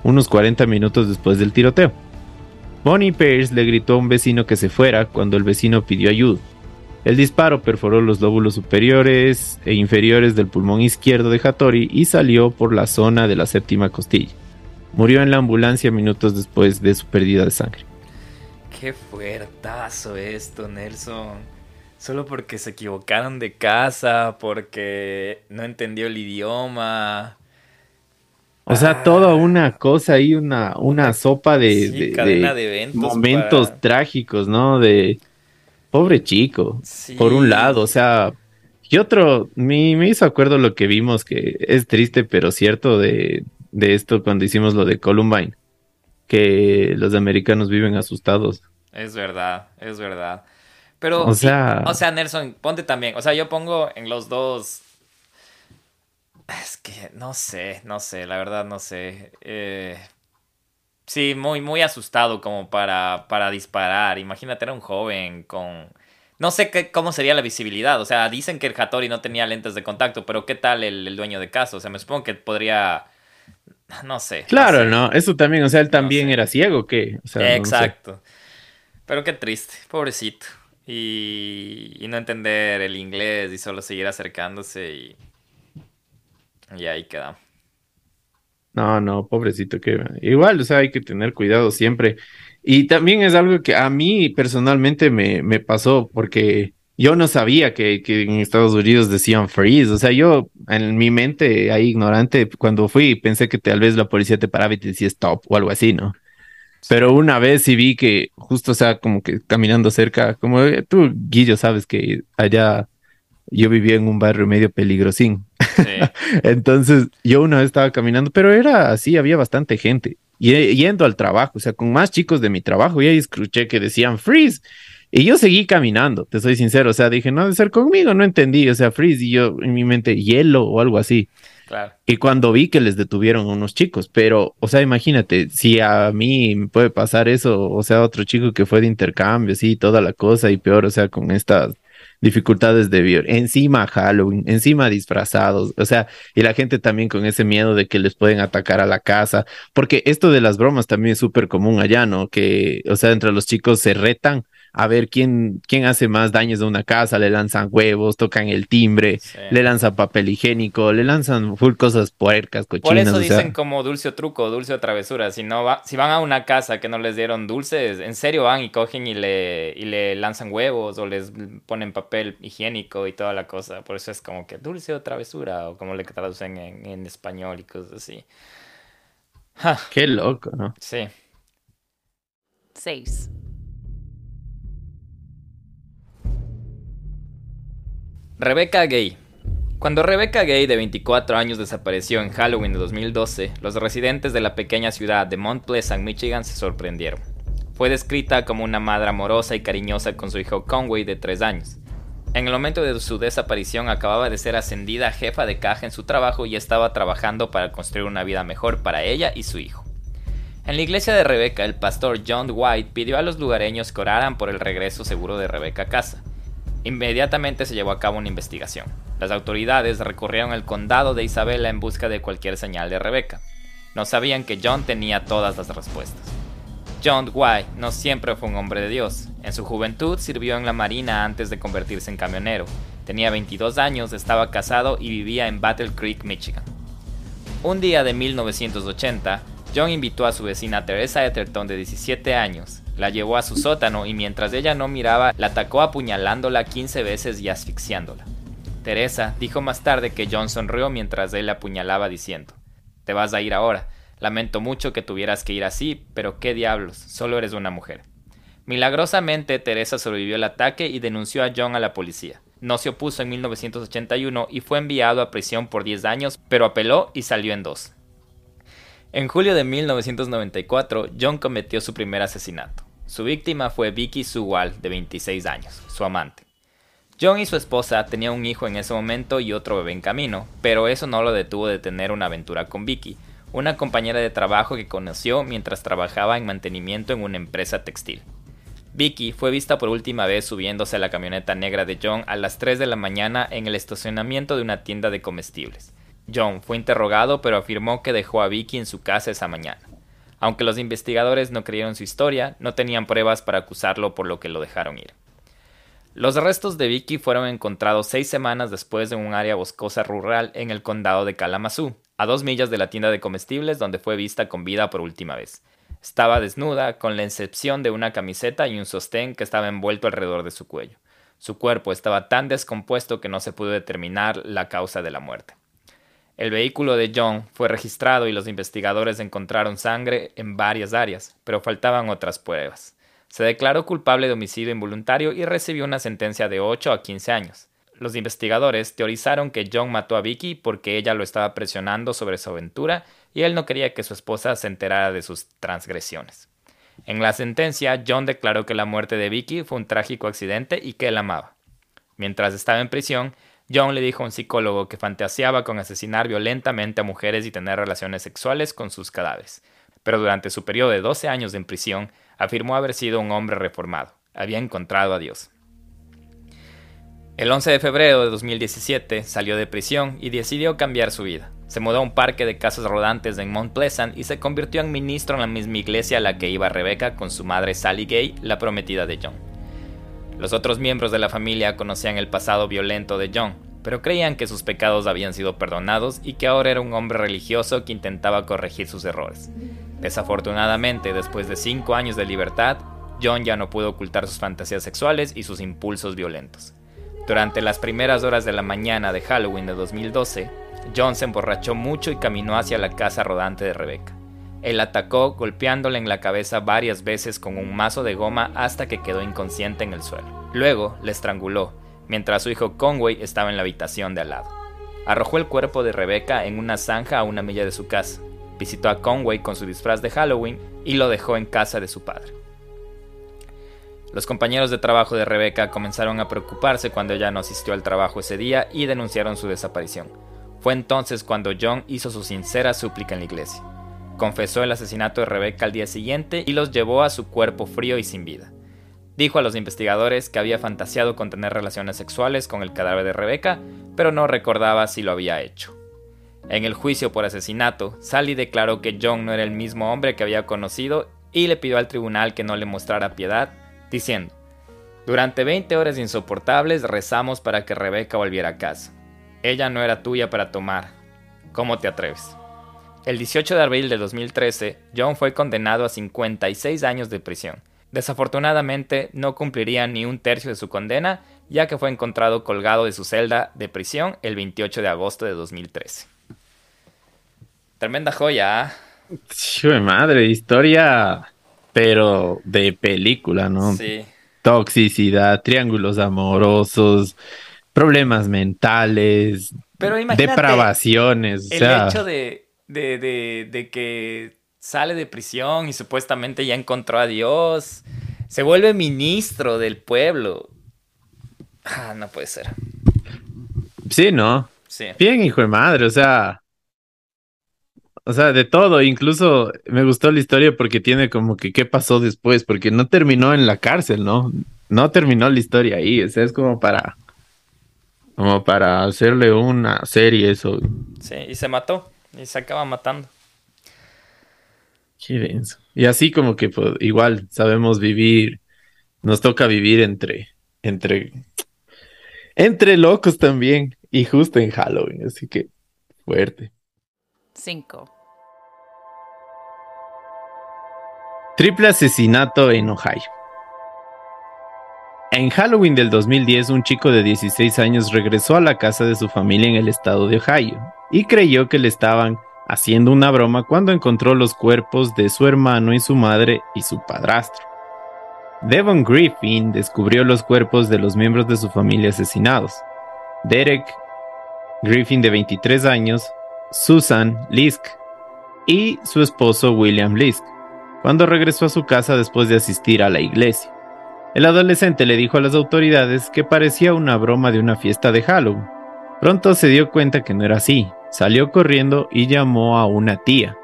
unos 40 minutos después del tiroteo. Bonnie Pierce le gritó a un vecino que se fuera cuando el vecino pidió ayuda. El disparo perforó los lóbulos superiores e inferiores del pulmón izquierdo de Hattori y salió por la zona de la séptima costilla. Murió en la ambulancia minutos después de su pérdida de sangre. Qué fuertazo esto, Nelson. Solo porque se equivocaron de casa, porque no entendió el idioma. O sea, toda ah. una cosa ahí, una, una sopa de, momentos trágicos, ¿no? De pobre chico, por un lado, o sea, y otro, me, me, hizo acuerdo lo que vimos, que es triste, pero cierto, de, de esto cuando hicimos lo de Columbine, que los americanos viven asustados. Es verdad, es verdad. Pero, o sea, o sea, Nelson, ponte también, o sea, yo pongo en los dos es que no sé, no sé, la verdad no sé. Eh, sí, muy, muy asustado como para, para disparar. Imagínate, era un joven con... No sé qué, cómo sería la visibilidad. O sea, dicen que el Hattori no tenía lentes de contacto, pero ¿qué tal el, dueño de casa? O sea, me supongo que podría... No sé. Claro, ¿no? Eso también, o sea, él también era ciego, ¿qué? Exacto. Pero qué triste, pobrecito. Y, y no entender el inglés y solo seguir acercándose y y ahí queda. No, no, pobrecito que igual, o sea, hay que tener cuidado siempre. Y también es algo que a mí personalmente me, me pasó porque yo no sabía que, que, en Estados Unidos decían freeze. O sea, yo en mi mente, ahí ignorante, cuando fui, pensé que tal vez la policía te paraba y te decía stop o algo así, ¿no? Pero una vez sí vi que justo, o sea, como que caminando cerca, como eh, tú, Guillo, sabes que allá yo vivía en un barrio medio peligrosín. Entonces, yo una vez estaba caminando, pero era así, había bastante gente. Y yendo al trabajo, o sea, con más chicos de mi trabajo, y ahí escuché que decían freeze. Y yo seguí caminando, te soy sincero, o sea, dije, no debe ser conmigo, no entendí, o sea, freeze, y yo en mi mente, hielo o algo así. Claro. Y cuando vi que les detuvieron a unos chicos, pero, o sea, imagínate, si a mí me puede pasar eso, o sea, otro chico que fue de intercambio, sí, toda la cosa, y peor, o sea, con estas dificultades de vivir. Encima Halloween, encima disfrazados, o sea, y la gente también con ese miedo de que les pueden atacar a la casa, porque esto de las bromas también es súper común allá, ¿no? Que, o sea, entre los chicos se retan a ver quién, quién hace más daños a una casa, le lanzan huevos, tocan el timbre, le lanzan papel higiénico, le lanzan full cosas puercas, cochinas. Por eso dicen como dulce o truco, dulce o travesura. Si no va, si van a una casa que no les dieron dulces, en serio van y cogen y le, y le lanzan huevos o les ponen papel higiénico y toda la cosa. Por eso es como que dulce o travesura, o como le traducen en, en español y cosas así. Qué loco, ¿no? Sí. Seis. Rebecca Gay. Cuando Rebecca Gay, de 24 años, desapareció en Halloween de 2012, los residentes de la pequeña ciudad de Mount Pleasant, Michigan, se sorprendieron. Fue descrita como una madre amorosa y cariñosa con su hijo Conway de 3 años. En el momento de su desaparición acababa de ser ascendida jefa de caja en su trabajo y estaba trabajando para construir una vida mejor para ella y su hijo. En la iglesia de Rebecca, el pastor John White pidió a los lugareños que oraran por el regreso seguro de Rebecca a casa. Inmediatamente se llevó a cabo una investigación. Las autoridades recorrieron el condado de Isabela en busca de cualquier señal de Rebecca. No sabían que John tenía todas las respuestas. John White no siempre fue un hombre de Dios. En su juventud sirvió en la marina antes de convertirse en camionero. Tenía 22 años, estaba casado y vivía en Battle Creek, Michigan. Un día de 1980, John invitó a su vecina Teresa Etherton de 17 años, la llevó a su sótano y mientras ella no miraba, la atacó apuñalándola 15 veces y asfixiándola. Teresa dijo más tarde que John sonrió mientras él la apuñalaba diciendo, Te vas a ir ahora. Lamento mucho que tuvieras que ir así, pero qué diablos, solo eres una mujer. Milagrosamente, Teresa sobrevivió al ataque y denunció a John a la policía. No se opuso en 1981 y fue enviado a prisión por 10 años, pero apeló y salió en dos. En julio de 1994, John cometió su primer asesinato. Su víctima fue Vicky Sewell, de 26 años, su amante. John y su esposa tenían un hijo en ese momento y otro bebé en camino, pero eso no lo detuvo de tener una aventura con Vicky, una compañera de trabajo que conoció mientras trabajaba en mantenimiento en una empresa textil. Vicky fue vista por última vez subiéndose a la camioneta negra de John a las 3 de la mañana en el estacionamiento de una tienda de comestibles. John fue interrogado pero afirmó que dejó a Vicky en su casa esa mañana. Aunque los investigadores no creyeron su historia, no tenían pruebas para acusarlo por lo que lo dejaron ir. Los restos de Vicky fueron encontrados seis semanas después en un área boscosa rural en el condado de Kalamazoo, a dos millas de la tienda de comestibles donde fue vista con vida por última vez. Estaba desnuda, con la excepción de una camiseta y un sostén que estaba envuelto alrededor de su cuello. Su cuerpo estaba tan descompuesto que no se pudo determinar la causa de la muerte. El vehículo de John fue registrado y los investigadores encontraron sangre en varias áreas, pero faltaban otras pruebas. Se declaró culpable de homicidio involuntario y recibió una sentencia de 8 a 15 años. Los investigadores teorizaron que John mató a Vicky porque ella lo estaba presionando sobre su aventura y él no quería que su esposa se enterara de sus transgresiones. En la sentencia, John declaró que la muerte de Vicky fue un trágico accidente y que él amaba. Mientras estaba en prisión, John le dijo a un psicólogo que fantaseaba con asesinar violentamente a mujeres y tener relaciones sexuales con sus cadáveres. Pero durante su periodo de 12 años en prisión, afirmó haber sido un hombre reformado. Había encontrado a Dios. El 11 de febrero de 2017 salió de prisión y decidió cambiar su vida. Se mudó a un parque de casas rodantes en Mount Pleasant y se convirtió en ministro en la misma iglesia a la que iba Rebecca con su madre Sally Gay, la prometida de John. Los otros miembros de la familia conocían el pasado violento de John, pero creían que sus pecados habían sido perdonados y que ahora era un hombre religioso que intentaba corregir sus errores. Desafortunadamente, después de cinco años de libertad, John ya no pudo ocultar sus fantasías sexuales y sus impulsos violentos. Durante las primeras horas de la mañana de Halloween de 2012, John se emborrachó mucho y caminó hacia la casa rodante de Rebecca. Él atacó golpeándole en la cabeza varias veces con un mazo de goma hasta que quedó inconsciente en el suelo. Luego le estranguló, mientras su hijo Conway estaba en la habitación de al lado. Arrojó el cuerpo de Rebecca en una zanja a una milla de su casa. Visitó a Conway con su disfraz de Halloween y lo dejó en casa de su padre. Los compañeros de trabajo de Rebeca comenzaron a preocuparse cuando ella no asistió al trabajo ese día y denunciaron su desaparición. Fue entonces cuando John hizo su sincera súplica en la iglesia. Confesó el asesinato de Rebeca al día siguiente y los llevó a su cuerpo frío y sin vida. Dijo a los investigadores que había fantaseado con tener relaciones sexuales con el cadáver de Rebeca, pero no recordaba si lo había hecho. En el juicio por asesinato, Sally declaró que John no era el mismo hombre que había conocido y le pidió al tribunal que no le mostrara piedad diciendo, Durante 20 horas insoportables rezamos para que Rebeca volviera a casa. Ella no era tuya para tomar. ¿Cómo te atreves? El 18 de abril de 2013, John fue condenado a 56 años de prisión. Desafortunadamente, no cumpliría ni un tercio de su condena, ya que fue encontrado colgado de su celda de prisión el 28 de agosto de 2013. Tremenda joya. ¿eh? madre, historia pero de película, ¿no? Sí. Toxicidad, triángulos amorosos, problemas mentales, pero depravaciones. El hecho de, de, de, que sale de prisión y supuestamente ya encontró a Dios, se vuelve ministro del pueblo. Ah, no puede ser. Sí, ¿no? Sí. Bien, hijo de madre, o sea, o sea, de todo, incluso me gustó la historia porque tiene como que qué pasó después, porque no terminó en la cárcel, ¿no? No terminó la historia ahí, o sea, es como para como para hacerle una serie eso. Sí, y se mató, y se acaba matando. Qué denso. Y así como que pues, igual sabemos vivir, nos toca vivir entre, entre, entre locos también, y justo en Halloween, así que fuerte. 5. Triple asesinato en Ohio. En Halloween del 2010, un chico de 16 años regresó a la casa de su familia en el estado de Ohio y creyó que le estaban haciendo una broma cuando encontró los cuerpos de su hermano y su madre y su padrastro. Devon Griffin descubrió los cuerpos de los miembros de su familia asesinados. Derek Griffin de 23 años, Susan Lisk y su esposo William Lisk cuando regresó a su casa después de asistir a la iglesia. El adolescente le dijo a las autoridades que parecía una broma de una fiesta de Halloween. Pronto se dio cuenta que no era así, salió corriendo y llamó a una tía,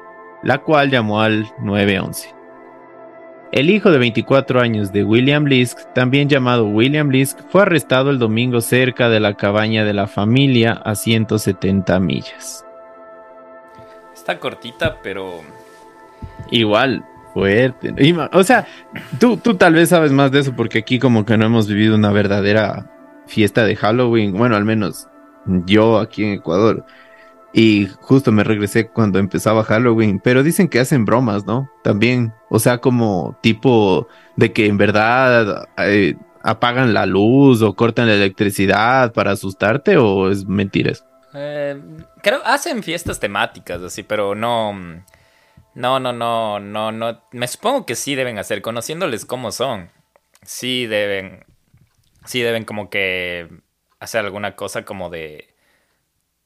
la cual llamó al 911. El hijo de 24 años de William Lisk, también llamado William Lisk, fue arrestado el domingo cerca de la cabaña de la familia a 170 millas. Está cortita, pero... Igual, fuerte. O sea, tú, tú tal vez sabes más de eso porque aquí como que no hemos vivido una verdadera fiesta de Halloween. Bueno, al menos yo aquí en Ecuador. Y justo me regresé cuando empezaba Halloween, pero dicen que hacen bromas, ¿no? También, o sea, como tipo de que en verdad eh, apagan la luz o cortan la electricidad para asustarte o es mentiras. Eh, creo hacen fiestas temáticas así, pero no, no, no, no, no, no. Me supongo que sí deben hacer, conociéndoles cómo son. Sí deben, sí deben como que hacer alguna cosa como de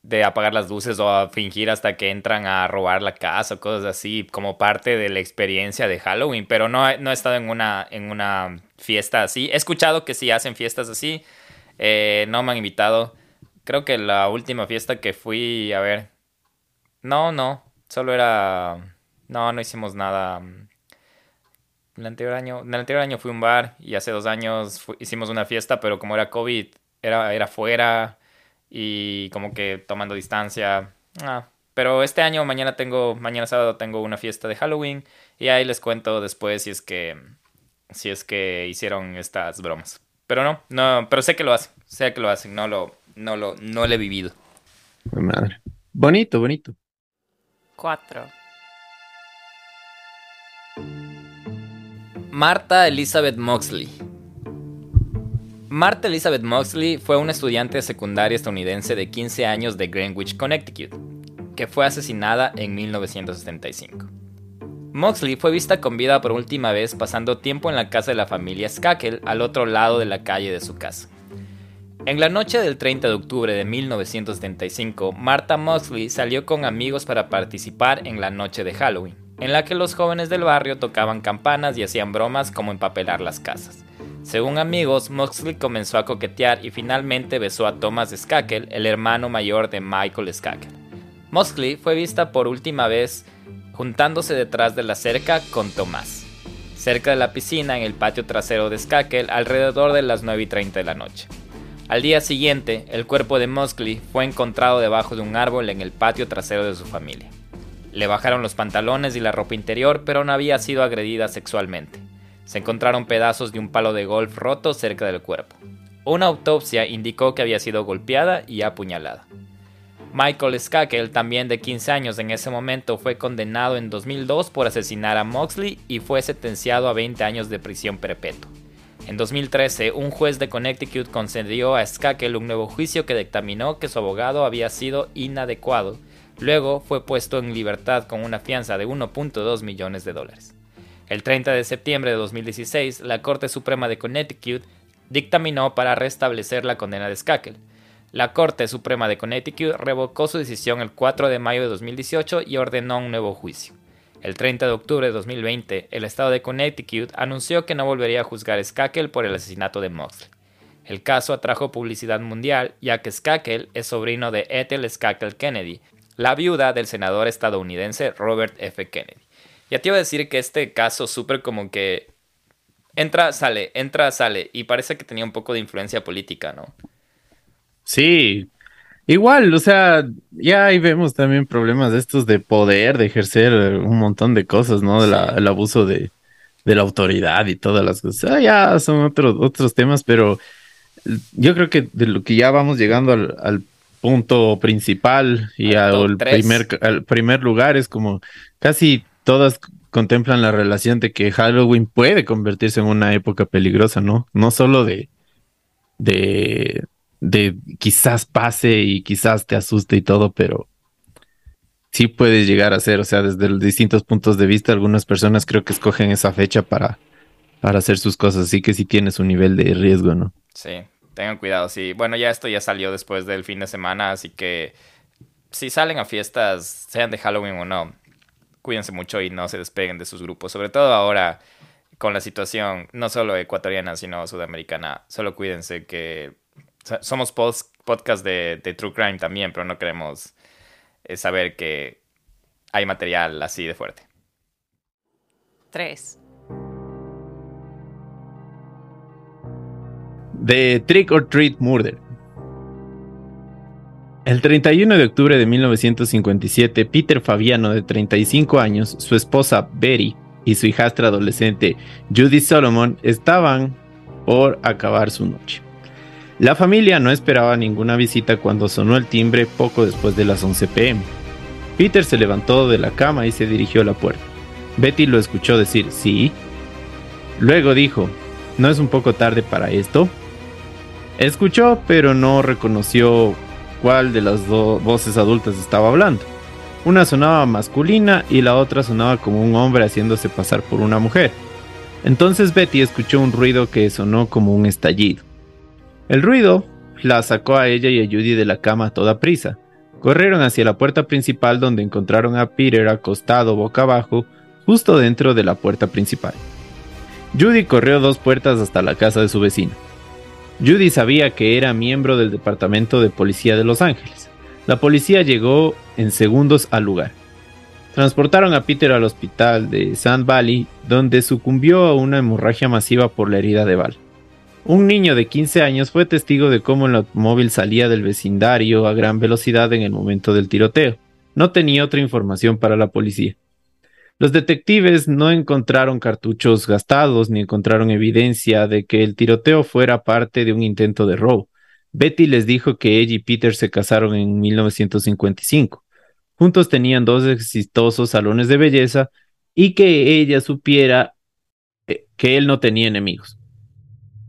de apagar las luces o a fingir hasta que entran a robar la casa o cosas así, como parte de la experiencia de Halloween, pero no, no he estado en una, en una fiesta así. He escuchado que sí hacen fiestas así, eh, no me han invitado. Creo que la última fiesta que fui a ver, no, no, solo era, no, no hicimos nada. El anterior año, en el anterior año fui a un bar y hace dos años hicimos una fiesta, pero como era COVID, era, era fuera y como que tomando distancia. Ah, pero este año, mañana tengo, mañana sábado tengo una fiesta de Halloween y ahí les cuento después si es que, si es que hicieron estas bromas. Pero no, no, pero sé que lo hacen, sé que lo hacen, no lo, no lo, no lo he vivido. Madre. Bonito, bonito. Cuatro. Marta Elizabeth Moxley Martha Elizabeth Moxley fue una estudiante secundaria estadounidense de 15 años de Greenwich, Connecticut, que fue asesinada en 1975. Moxley fue vista con vida por última vez pasando tiempo en la casa de la familia Skakel al otro lado de la calle de su casa. En la noche del 30 de octubre de 1975, Martha Moxley salió con amigos para participar en la noche de Halloween, en la que los jóvenes del barrio tocaban campanas y hacían bromas como empapelar las casas. Según amigos, Moxley comenzó a coquetear y finalmente besó a Thomas Skakel, el hermano mayor de Michael Skakel. Moxley fue vista por última vez juntándose detrás de la cerca con Thomas, cerca de la piscina en el patio trasero de Skakel alrededor de las 9 y 30 de la noche. Al día siguiente, el cuerpo de Moxley fue encontrado debajo de un árbol en el patio trasero de su familia. Le bajaron los pantalones y la ropa interior, pero no había sido agredida sexualmente. Se encontraron pedazos de un palo de golf roto cerca del cuerpo. Una autopsia indicó que había sido golpeada y apuñalada. Michael Skakel, también de 15 años en ese momento, fue condenado en 2002 por asesinar a Moxley y fue sentenciado a 20 años de prisión perpetua. En 2013, un juez de Connecticut concedió a Skakel un nuevo juicio que dictaminó que su abogado había sido inadecuado. Luego fue puesto en libertad con una fianza de 1.2 millones de dólares. El 30 de septiembre de 2016, la Corte Suprema de Connecticut dictaminó para restablecer la condena de Skakel. La Corte Suprema de Connecticut revocó su decisión el 4 de mayo de 2018 y ordenó un nuevo juicio. El 30 de octubre de 2020, el estado de Connecticut anunció que no volvería a juzgar a Skakel por el asesinato de Moxley. El caso atrajo publicidad mundial, ya que Skakel es sobrino de Ethel Skakel Kennedy, la viuda del senador estadounidense Robert F. Kennedy. Ya te iba a decir que este caso súper como que entra, sale, entra, sale. Y parece que tenía un poco de influencia política, ¿no? Sí. Igual, o sea, ya ahí vemos también problemas de estos de poder, de ejercer un montón de cosas, ¿no? El abuso de, la autoridad y todas las cosas. Ah, ya son otros, otros temas, pero yo creo que de lo que ya vamos llegando al, punto principal y al primer, al primer lugar es como casi todas contemplan la relación de que Halloween puede convertirse en una época peligrosa, ¿no? No solo de, de, de quizás pase y quizás te asuste y todo, pero sí puede llegar a ser, o sea, desde los distintos puntos de vista, algunas personas creo que escogen esa fecha para, para hacer sus cosas, así que sí tienes un nivel de riesgo, ¿no? Sí, tengan cuidado, sí. Bueno, ya esto ya salió después del fin de semana, así que si salen a fiestas, sean de Halloween o no, cuídense mucho y no se despeguen de sus grupos, sobre todo ahora con la situación no solo ecuatoriana, sino sudamericana. Solo cuídense que somos podcast de, True Crime también, pero no queremos eh, saber que hay material así de fuerte. 3. The Trick or Treat Murder. El 31 de octubre de 1957, Peter Fabiano, de 35 años, su esposa Betty y su hijastra adolescente Judy Solomon estaban por acabar su noche. La familia no esperaba ninguna visita cuando sonó el timbre poco después de las 11 pm. Peter se levantó de la cama y se dirigió a la puerta. Betty lo escuchó decir sí. Luego dijo, ¿no es un poco tarde para esto? Escuchó, pero no reconoció cuál de las dos voces adultas estaba hablando. Una sonaba masculina y la otra sonaba como un hombre haciéndose pasar por una mujer. Entonces Betty escuchó un ruido que sonó como un estallido. El ruido la sacó a ella y a Judy de la cama a toda prisa. Corrieron hacia la puerta principal donde encontraron a Peter acostado boca abajo justo dentro de la puerta principal. Judy corrió dos puertas hasta la casa de su vecino. Judy sabía que era miembro del Departamento de Policía de Los Ángeles. La policía llegó en segundos al lugar. Transportaron a Peter al hospital de Sand Valley, donde sucumbió a una hemorragia masiva por la herida de bala. Un niño de 15 años fue testigo de cómo el automóvil salía del vecindario a gran velocidad en el momento del tiroteo. No tenía otra información para la policía. Los detectives no encontraron cartuchos gastados ni encontraron evidencia de que el tiroteo fuera parte de un intento de robo. Betty les dijo que ella y Peter se casaron en 1955. Juntos tenían dos exitosos salones de belleza y que ella supiera eh, que él no tenía enemigos.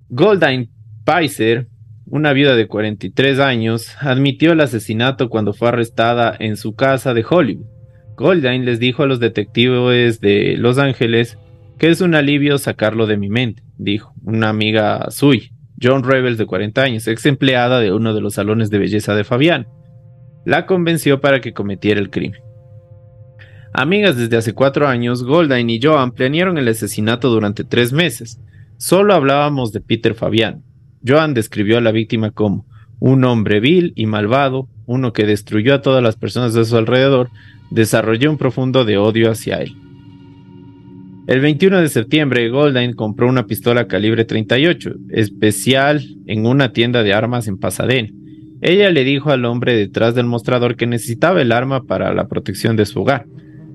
Goldine Pfizer, una viuda de 43 años, admitió el asesinato cuando fue arrestada en su casa de Hollywood. Goldine les dijo a los detectives de Los Ángeles que es un alivio sacarlo de mi mente, dijo una amiga suya, John Rebels de 40 años, ex empleada de uno de los salones de belleza de Fabián. La convenció para que cometiera el crimen. Amigas desde hace cuatro años, Goldine y Joan planearon el asesinato durante tres meses. Solo hablábamos de Peter Fabián. Joan describió a la víctima como un hombre vil y malvado, uno que destruyó a todas las personas de su alrededor, desarrolló un profundo de odio hacia él. El 21 de septiembre, Goldine compró una pistola calibre 38, especial en una tienda de armas en Pasadena. Ella le dijo al hombre detrás del mostrador que necesitaba el arma para la protección de su hogar.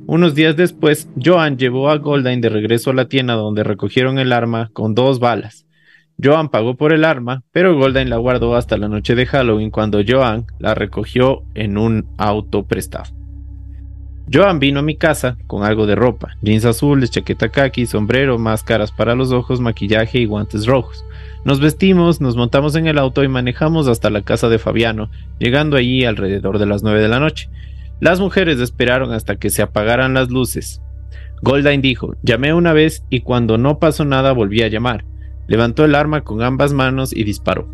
Unos días después, Joan llevó a Goldine de regreso a la tienda donde recogieron el arma con dos balas. Joan pagó por el arma, pero Goldine la guardó hasta la noche de Halloween cuando Joan la recogió en un auto prestado. Joan vino a mi casa con algo de ropa, jeans azules, chaqueta khaki, sombrero, máscaras para los ojos, maquillaje y guantes rojos. Nos vestimos, nos montamos en el auto y manejamos hasta la casa de Fabiano, llegando allí alrededor de las 9 de la noche. Las mujeres esperaron hasta que se apagaran las luces. Goldine dijo, llamé una vez y cuando no pasó nada volví a llamar. Levantó el arma con ambas manos y disparó.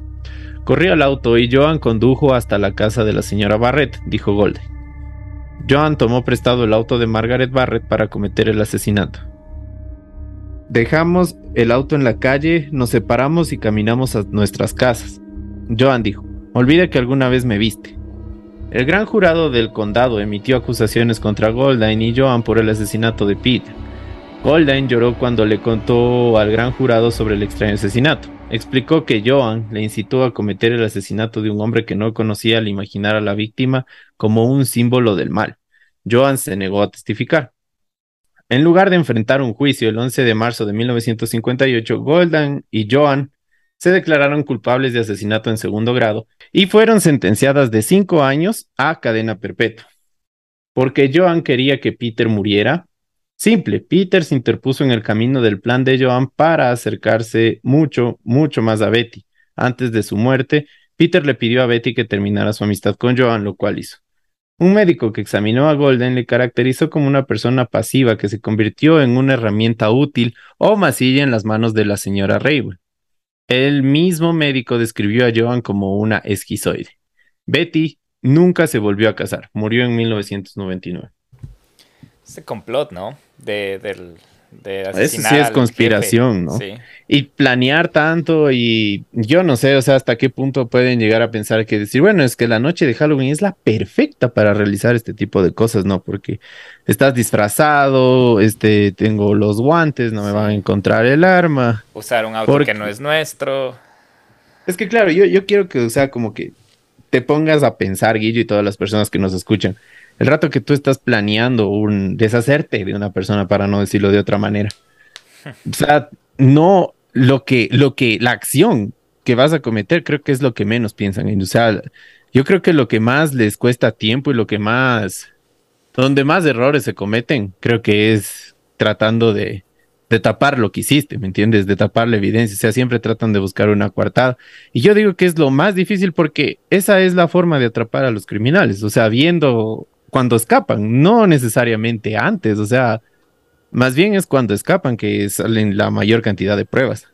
Corrí al auto y Joan condujo hasta la casa de la señora Barrett, dijo Goldine. Joan tomó prestado el auto de Margaret Barrett para cometer el asesinato. Dejamos el auto en la calle, nos separamos y caminamos a nuestras casas. Joan dijo, olvida que alguna vez me viste. El gran jurado del condado emitió acusaciones contra Goldine y Joan por el asesinato de Peter. Goldine lloró cuando le contó al gran jurado sobre el extraño asesinato. Explicó que Joan le incitó a cometer el asesinato de un hombre que no conocía al imaginar a la víctima como un símbolo del mal. Joan se negó a testificar. En lugar de enfrentar un juicio el 11 de marzo de 1958, Golden y Joan se declararon culpables de asesinato en segundo grado y fueron sentenciadas de cinco años a cadena perpetua. Porque Joan quería que Peter muriera, Simple, Peter se interpuso en el camino del plan de Joan para acercarse mucho, mucho más a Betty. Antes de su muerte, Peter le pidió a Betty que terminara su amistad con Joan, lo cual hizo. Un médico que examinó a Golden le caracterizó como una persona pasiva que se convirtió en una herramienta útil o masilla en las manos de la señora Raywell. El mismo médico describió a Joan como una esquizoide. Betty nunca se volvió a casar, murió en 1999. Ese complot, ¿no? De, del De Eso sí es conspiración, ¿no? Sí. Y planear tanto y yo no sé, o sea, hasta qué punto pueden llegar a pensar que decir, bueno, es que la noche de Halloween es la perfecta para realizar este tipo de cosas, ¿no? Porque estás disfrazado, este, tengo los guantes, no me van a encontrar el arma. Usar un auto que no es nuestro. Es que claro, yo, yo quiero que, o sea, como que te pongas a pensar, Guillo, y todas las personas que nos escuchan, el rato que tú estás planeando un deshacerte de una persona, para no decirlo de otra manera. O sea, no lo que, lo que, la acción que vas a cometer, creo que es lo que menos piensan. O sea, yo creo que lo que más les cuesta tiempo y lo que más, donde más errores se cometen, creo que es tratando de, de tapar lo que hiciste, ¿me entiendes? De tapar la evidencia. O sea, siempre tratan de buscar una coartada. Y yo digo que es lo más difícil porque esa es la forma de atrapar a los criminales. O sea, viendo cuando escapan, no necesariamente antes. O sea, más bien es cuando escapan que salen la mayor cantidad de pruebas.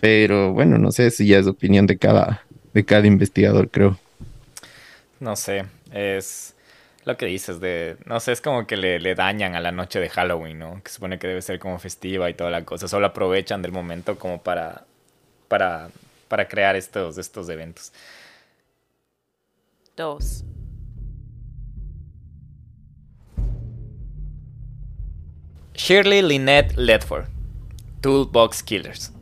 Pero bueno, no sé si ya es opinión de cada, de cada investigador, creo. No sé, es lo que dices de, no sé, es como que le, dañan a la noche de Halloween, ¿no? Que supone que debe ser como festiva y toda la cosa. Solo aprovechan del momento como para, para, para crear estos, estos eventos. Dos. Shirley Lynette Ledford, Toolbox Killers.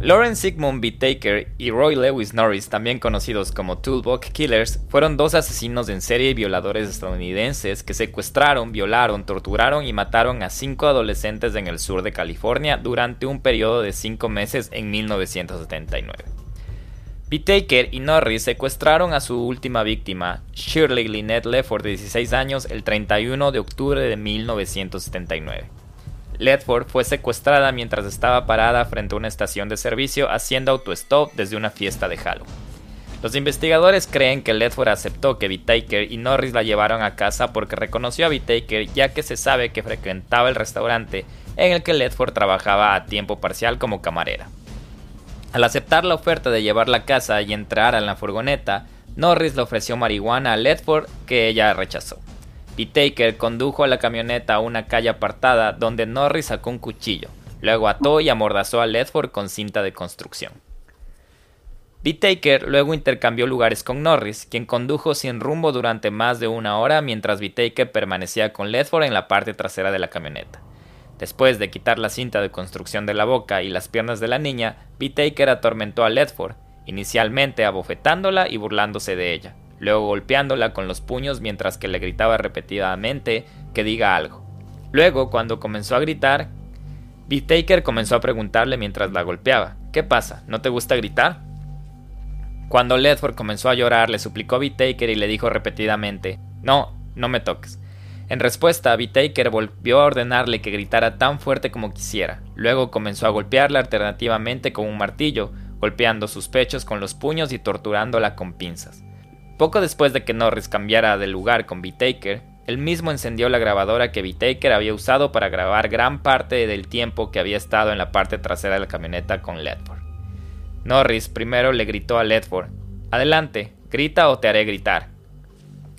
Lauren Sigmund B. Taker y Roy Lewis Norris, también conocidos como Toolbox Killers, fueron dos asesinos en serie y violadores estadounidenses que secuestraron, violaron, torturaron y mataron a cinco adolescentes en el sur de California durante un periodo de cinco meses en 1979. B. Taker y Norris secuestraron a su última víctima, Shirley Lynette Lefford, de 16 años, el 31 de octubre de 1979. Ledford fue secuestrada mientras estaba parada frente a una estación de servicio haciendo autostop desde una fiesta de Halloween. Los investigadores creen que Ledford aceptó que Taker y Norris la llevaron a casa porque reconoció a Taker ya que se sabe que frecuentaba el restaurante en el que Ledford trabajaba a tiempo parcial como camarera. Al aceptar la oferta de llevarla a casa y entrar en la furgoneta, Norris le ofreció marihuana a Ledford que ella rechazó. Taker condujo a la camioneta a una calle apartada donde Norris sacó un cuchillo, luego ató y amordazó a Ledford con cinta de construcción. Taker luego intercambió lugares con Norris, quien condujo sin rumbo durante más de una hora mientras Taker permanecía con Ledford en la parte trasera de la camioneta. Después de quitar la cinta de construcción de la boca y las piernas de la niña, Taker atormentó a Ledford, inicialmente abofetándola y burlándose de ella luego golpeándola con los puños mientras que le gritaba repetidamente que diga algo. Luego, cuando comenzó a gritar, B. comenzó a preguntarle mientras la golpeaba, ¿qué pasa? ¿No te gusta gritar? Cuando Ledford comenzó a llorar, le suplicó a B. y le dijo repetidamente, no, no me toques. En respuesta, B. volvió a ordenarle que gritara tan fuerte como quisiera. Luego comenzó a golpearla alternativamente con un martillo, golpeando sus pechos con los puños y torturándola con pinzas. Poco después de que Norris cambiara de lugar con B-Taker, él mismo encendió la grabadora que B-Taker había usado para grabar gran parte del tiempo que había estado en la parte trasera de la camioneta con Ledford. Norris primero le gritó a Ledford, Adelante, grita o te haré gritar.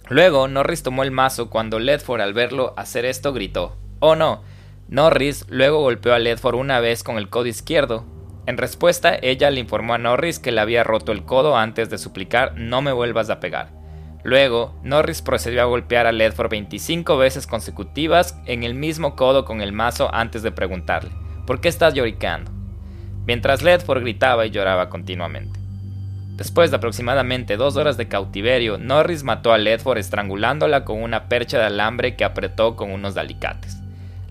Luego, Norris tomó el mazo cuando Ledford al verlo hacer esto gritó, Oh no. Norris luego golpeó a Ledford una vez con el codo izquierdo, en respuesta, ella le informó a Norris que le había roto el codo antes de suplicar no me vuelvas a pegar. Luego, Norris procedió a golpear a Ledford 25 veces consecutivas en el mismo codo con el mazo antes de preguntarle, ¿por qué estás lloriqueando? Mientras Ledford gritaba y lloraba continuamente. Después de aproximadamente dos horas de cautiverio, Norris mató a Ledford estrangulándola con una percha de alambre que apretó con unos alicates.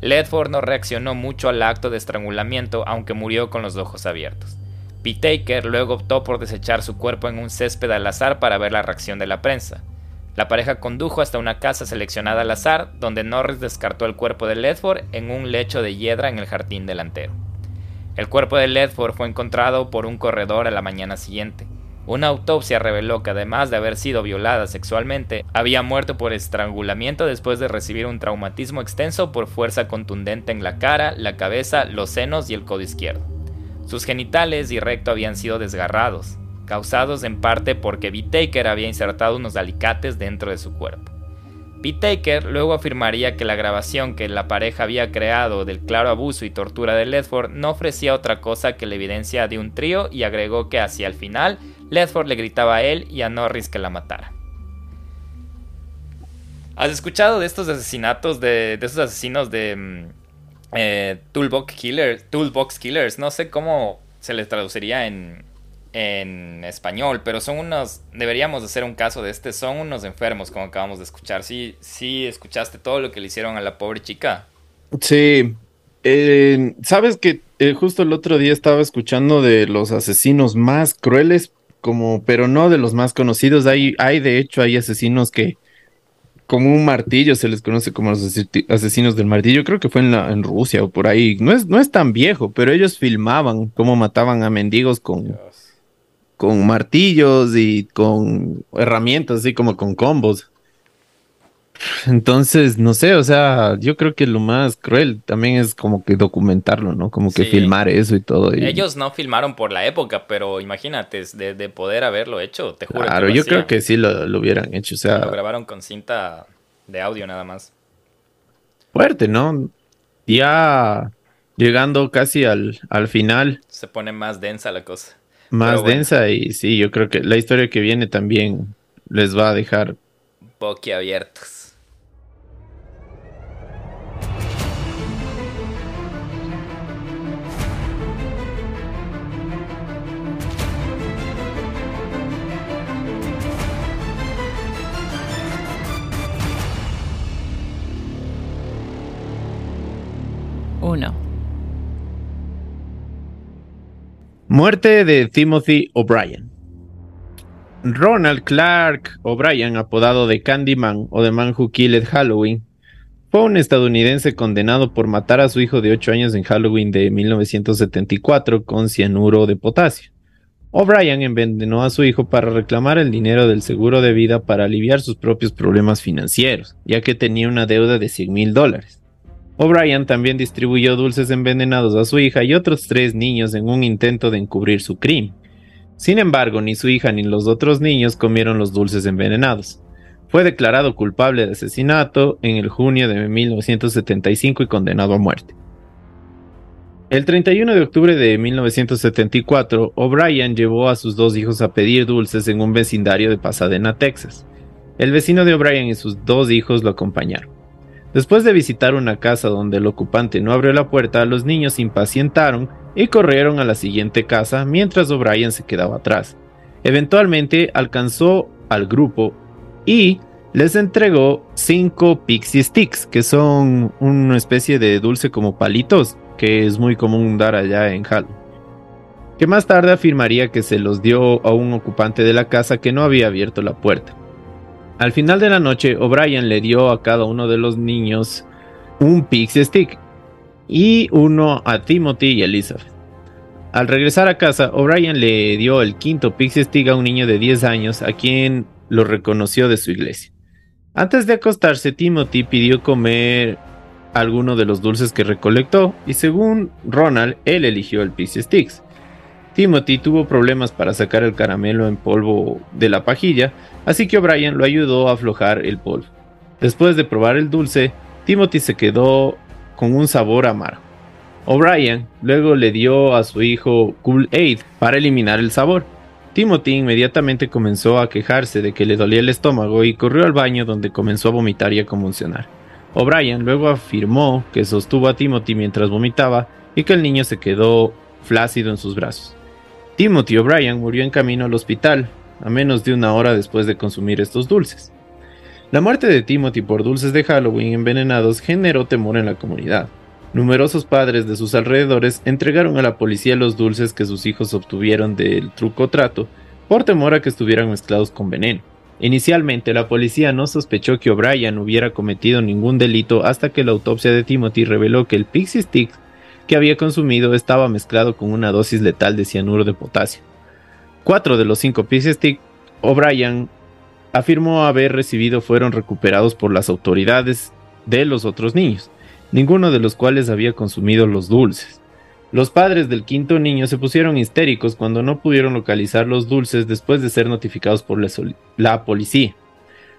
Ledford no reaccionó mucho al acto de estrangulamiento, aunque murió con los ojos abiertos. Taker luego optó por desechar su cuerpo en un césped al azar para ver la reacción de la prensa. La pareja condujo hasta una casa seleccionada al azar, donde Norris descartó el cuerpo de Ledford en un lecho de hiedra en el jardín delantero. El cuerpo de Ledford fue encontrado por un corredor a la mañana siguiente. Una autopsia reveló que además de haber sido violada sexualmente, había muerto por estrangulamiento después de recibir un traumatismo extenso por fuerza contundente en la cara, la cabeza, los senos y el codo izquierdo. Sus genitales y recto habían sido desgarrados, causados en parte porque B. Taker había insertado unos alicates dentro de su cuerpo. Pete Taker luego afirmaría que la grabación que la pareja había creado del claro abuso y tortura de Ledford no ofrecía otra cosa que la evidencia de un trío y agregó que hacia el final Ledford le gritaba a él y a Norris que la matara. ¿Has escuchado de estos asesinatos, de, de esos asesinos de mm, eh, Toolbox, Killers, Toolbox Killers? No sé cómo se les traduciría en, en español, pero son unos, deberíamos hacer un caso de este, son unos enfermos como acabamos de escuchar. Sí, sí, escuchaste todo lo que le hicieron a la pobre chica. Sí, eh, sabes que eh, justo el otro día estaba escuchando de los asesinos más crueles, como, pero no de los más conocidos. Hay, hay de hecho, hay asesinos que como un martillo se les conoce como los asesinos del martillo. Creo que fue en, la, en Rusia o por ahí. No es, no es tan viejo, pero ellos filmaban cómo mataban a mendigos con con martillos y con herramientas, así como con combos. Entonces, no sé, o sea, yo creo que lo más cruel también es como que documentarlo, ¿no? Como que filmar eso y todo. Ellos no filmaron por la época, pero imagínate, de, poder haberlo hecho, te juro. Claro, yo creo que sí lo, lo, hubieran hecho, o sea... Lo grabaron con cinta de audio nada más. Fuerte, ¿no? Ya llegando casi al, al final. Se pone más densa la cosa más densa y sí, yo creo que la historia que viene también les va a dejar boquiabiertos. Muerte de Timothy O'Brien. Ronald Clark O'Brien, apodado de Candyman o The Man Who Killed Halloween, fue un estadounidense condenado por matar a su hijo de 8 años en Halloween de 1974 con cianuro de potasio. O'Brien envenenó a su hijo para reclamar el dinero del seguro de vida para aliviar sus propios problemas financieros, ya que tenía una deuda de 100 mil dólares. O'Brien también distribuyó dulces envenenados a su hija y otros tres niños en un intento de encubrir su crimen. Sin embargo, ni su hija ni los otros niños comieron los dulces envenenados. Fue declarado culpable de asesinato en el junio de 1975 y condenado a muerte. El 31 de octubre de 1974, O'Brien llevó a sus dos hijos a pedir dulces en un vecindario de Pasadena, Texas. El vecino de O'Brien y sus dos hijos lo acompañaron. Después de visitar una casa donde el ocupante no abrió la puerta, los niños se impacientaron y corrieron a la siguiente casa mientras O'Brien se quedaba atrás. Eventualmente alcanzó al grupo y les entregó cinco pixie sticks, que son una especie de dulce como palitos, que es muy común dar allá en Hall. Que más tarde afirmaría que se los dio a un ocupante de la casa que no había abierto la puerta. Al final de la noche, O'Brien le dio a cada uno de los niños un Pixie Stick y uno a Timothy y Elizabeth. Al regresar a casa, O'Brien le dio el quinto Pixie Stick a un niño de 10 años a quien lo reconoció de su iglesia. Antes de acostarse, Timothy pidió comer alguno de los dulces que recolectó y según Ronald, él eligió el Pixie Sticks. Timothy tuvo problemas para sacar el caramelo en polvo de la pajilla, así que O'Brien lo ayudó a aflojar el polvo. Después de probar el dulce, Timothy se quedó con un sabor amargo. O'Brien luego le dio a su hijo Cool Aid para eliminar el sabor. Timothy inmediatamente comenzó a quejarse de que le dolía el estómago y corrió al baño donde comenzó a vomitar y a convulsionar. O'Brien luego afirmó que sostuvo a Timothy mientras vomitaba y que el niño se quedó flácido en sus brazos. Timothy O'Brien murió en camino al hospital, a menos de una hora después de consumir estos dulces. La muerte de Timothy por dulces de Halloween envenenados generó temor en la comunidad. Numerosos padres de sus alrededores entregaron a la policía los dulces que sus hijos obtuvieron del truco trato por temor a que estuvieran mezclados con veneno. Inicialmente la policía no sospechó que O'Brien hubiera cometido ningún delito hasta que la autopsia de Timothy reveló que el Pixie Stick que había consumido estaba mezclado con una dosis letal de cianuro de potasio. Cuatro de los cinco pieces stick O'Brien afirmó haber recibido fueron recuperados por las autoridades de los otros niños, ninguno de los cuales había consumido los dulces. Los padres del quinto niño se pusieron histéricos cuando no pudieron localizar los dulces después de ser notificados por la policía.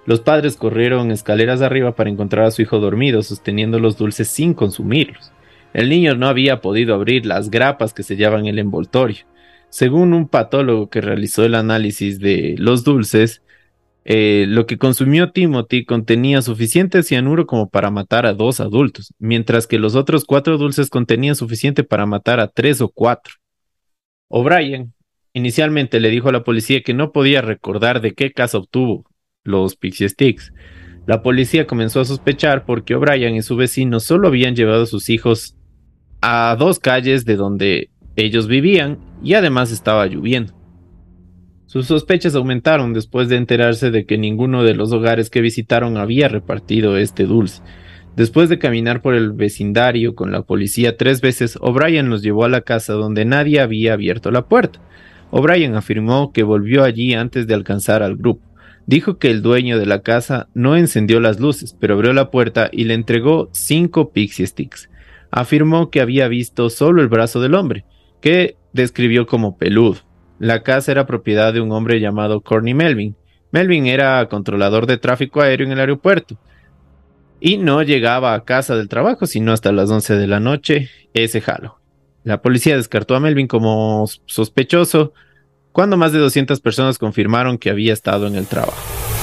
Los padres corrieron escaleras arriba para encontrar a su hijo dormido, sosteniendo los dulces sin consumirlos. El niño no había podido abrir las grapas que sellaban el envoltorio. Según un patólogo que realizó el análisis de los dulces, eh, lo que consumió Timothy contenía suficiente cianuro como para matar a dos adultos, mientras que los otros cuatro dulces contenían suficiente para matar a tres o cuatro. O'Brien inicialmente le dijo a la policía que no podía recordar de qué casa obtuvo los Pixie Sticks. La policía comenzó a sospechar porque O'Brien y su vecino solo habían llevado a sus hijos a dos calles de donde ellos vivían y además estaba lloviendo. Sus sospechas aumentaron después de enterarse de que ninguno de los hogares que visitaron había repartido este dulce. Después de caminar por el vecindario con la policía tres veces, O'Brien los llevó a la casa donde nadie había abierto la puerta. O'Brien afirmó que volvió allí antes de alcanzar al grupo. Dijo que el dueño de la casa no encendió las luces, pero abrió la puerta y le entregó cinco pixie sticks. Afirmó que había visto solo el brazo del hombre, que describió como peludo. La casa era propiedad de un hombre llamado Corny Melvin. Melvin era controlador de tráfico aéreo en el aeropuerto y no llegaba a casa del trabajo sino hasta las 11 de la noche ese jalo. La policía descartó a Melvin como sospechoso, cuando más de 200 personas confirmaron que había estado en el trabajo.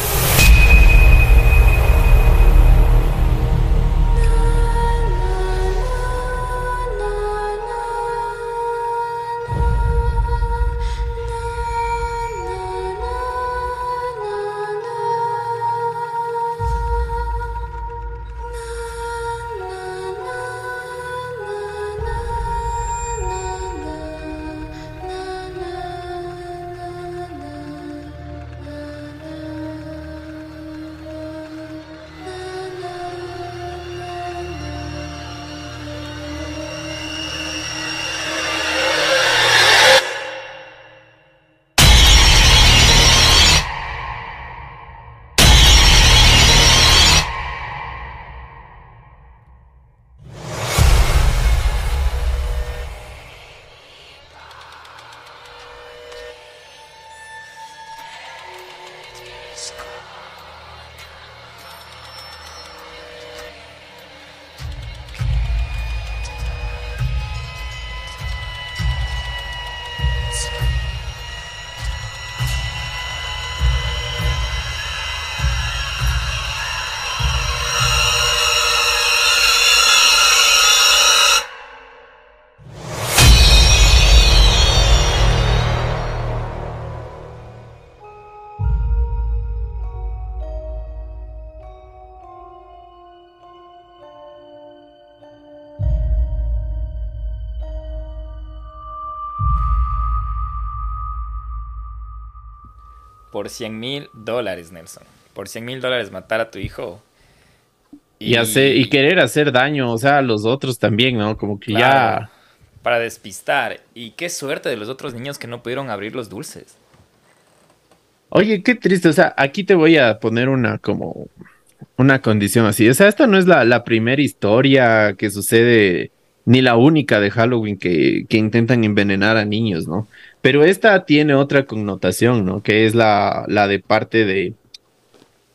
Por 100 mil dólares, Nelson. Por 100 mil dólares matar a tu hijo. Y, hacer, y querer hacer daño, o sea, a los otros también, ¿no? Como que ya... Para despistar. Y qué suerte de los otros niños que no pudieron abrir los dulces. Oye, qué triste, o sea, aquí te voy a poner una como una condición así. O sea, esta no es la, la primera historia que sucede, ni la única de Halloween que, que intentan envenenar a niños, ¿no? Pero esta tiene otra connotación, ¿no? Que es la, la de parte de,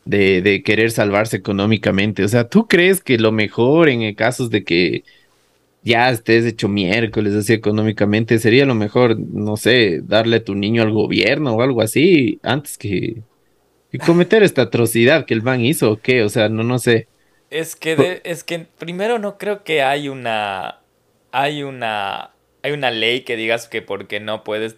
de, querer salvarse económicamente. O sea, ¿tú crees que lo mejor en casos de que ya estés hecho miércoles así económicamente, sería lo mejor, no sé, darle a tu niño al gobierno o algo así, antes que, cometer esta atrocidad que el man hizo o qué? O sea, no, no sé. Es que, es que primero no creo que hay una, hay una hay una ley que digas que porque no puedes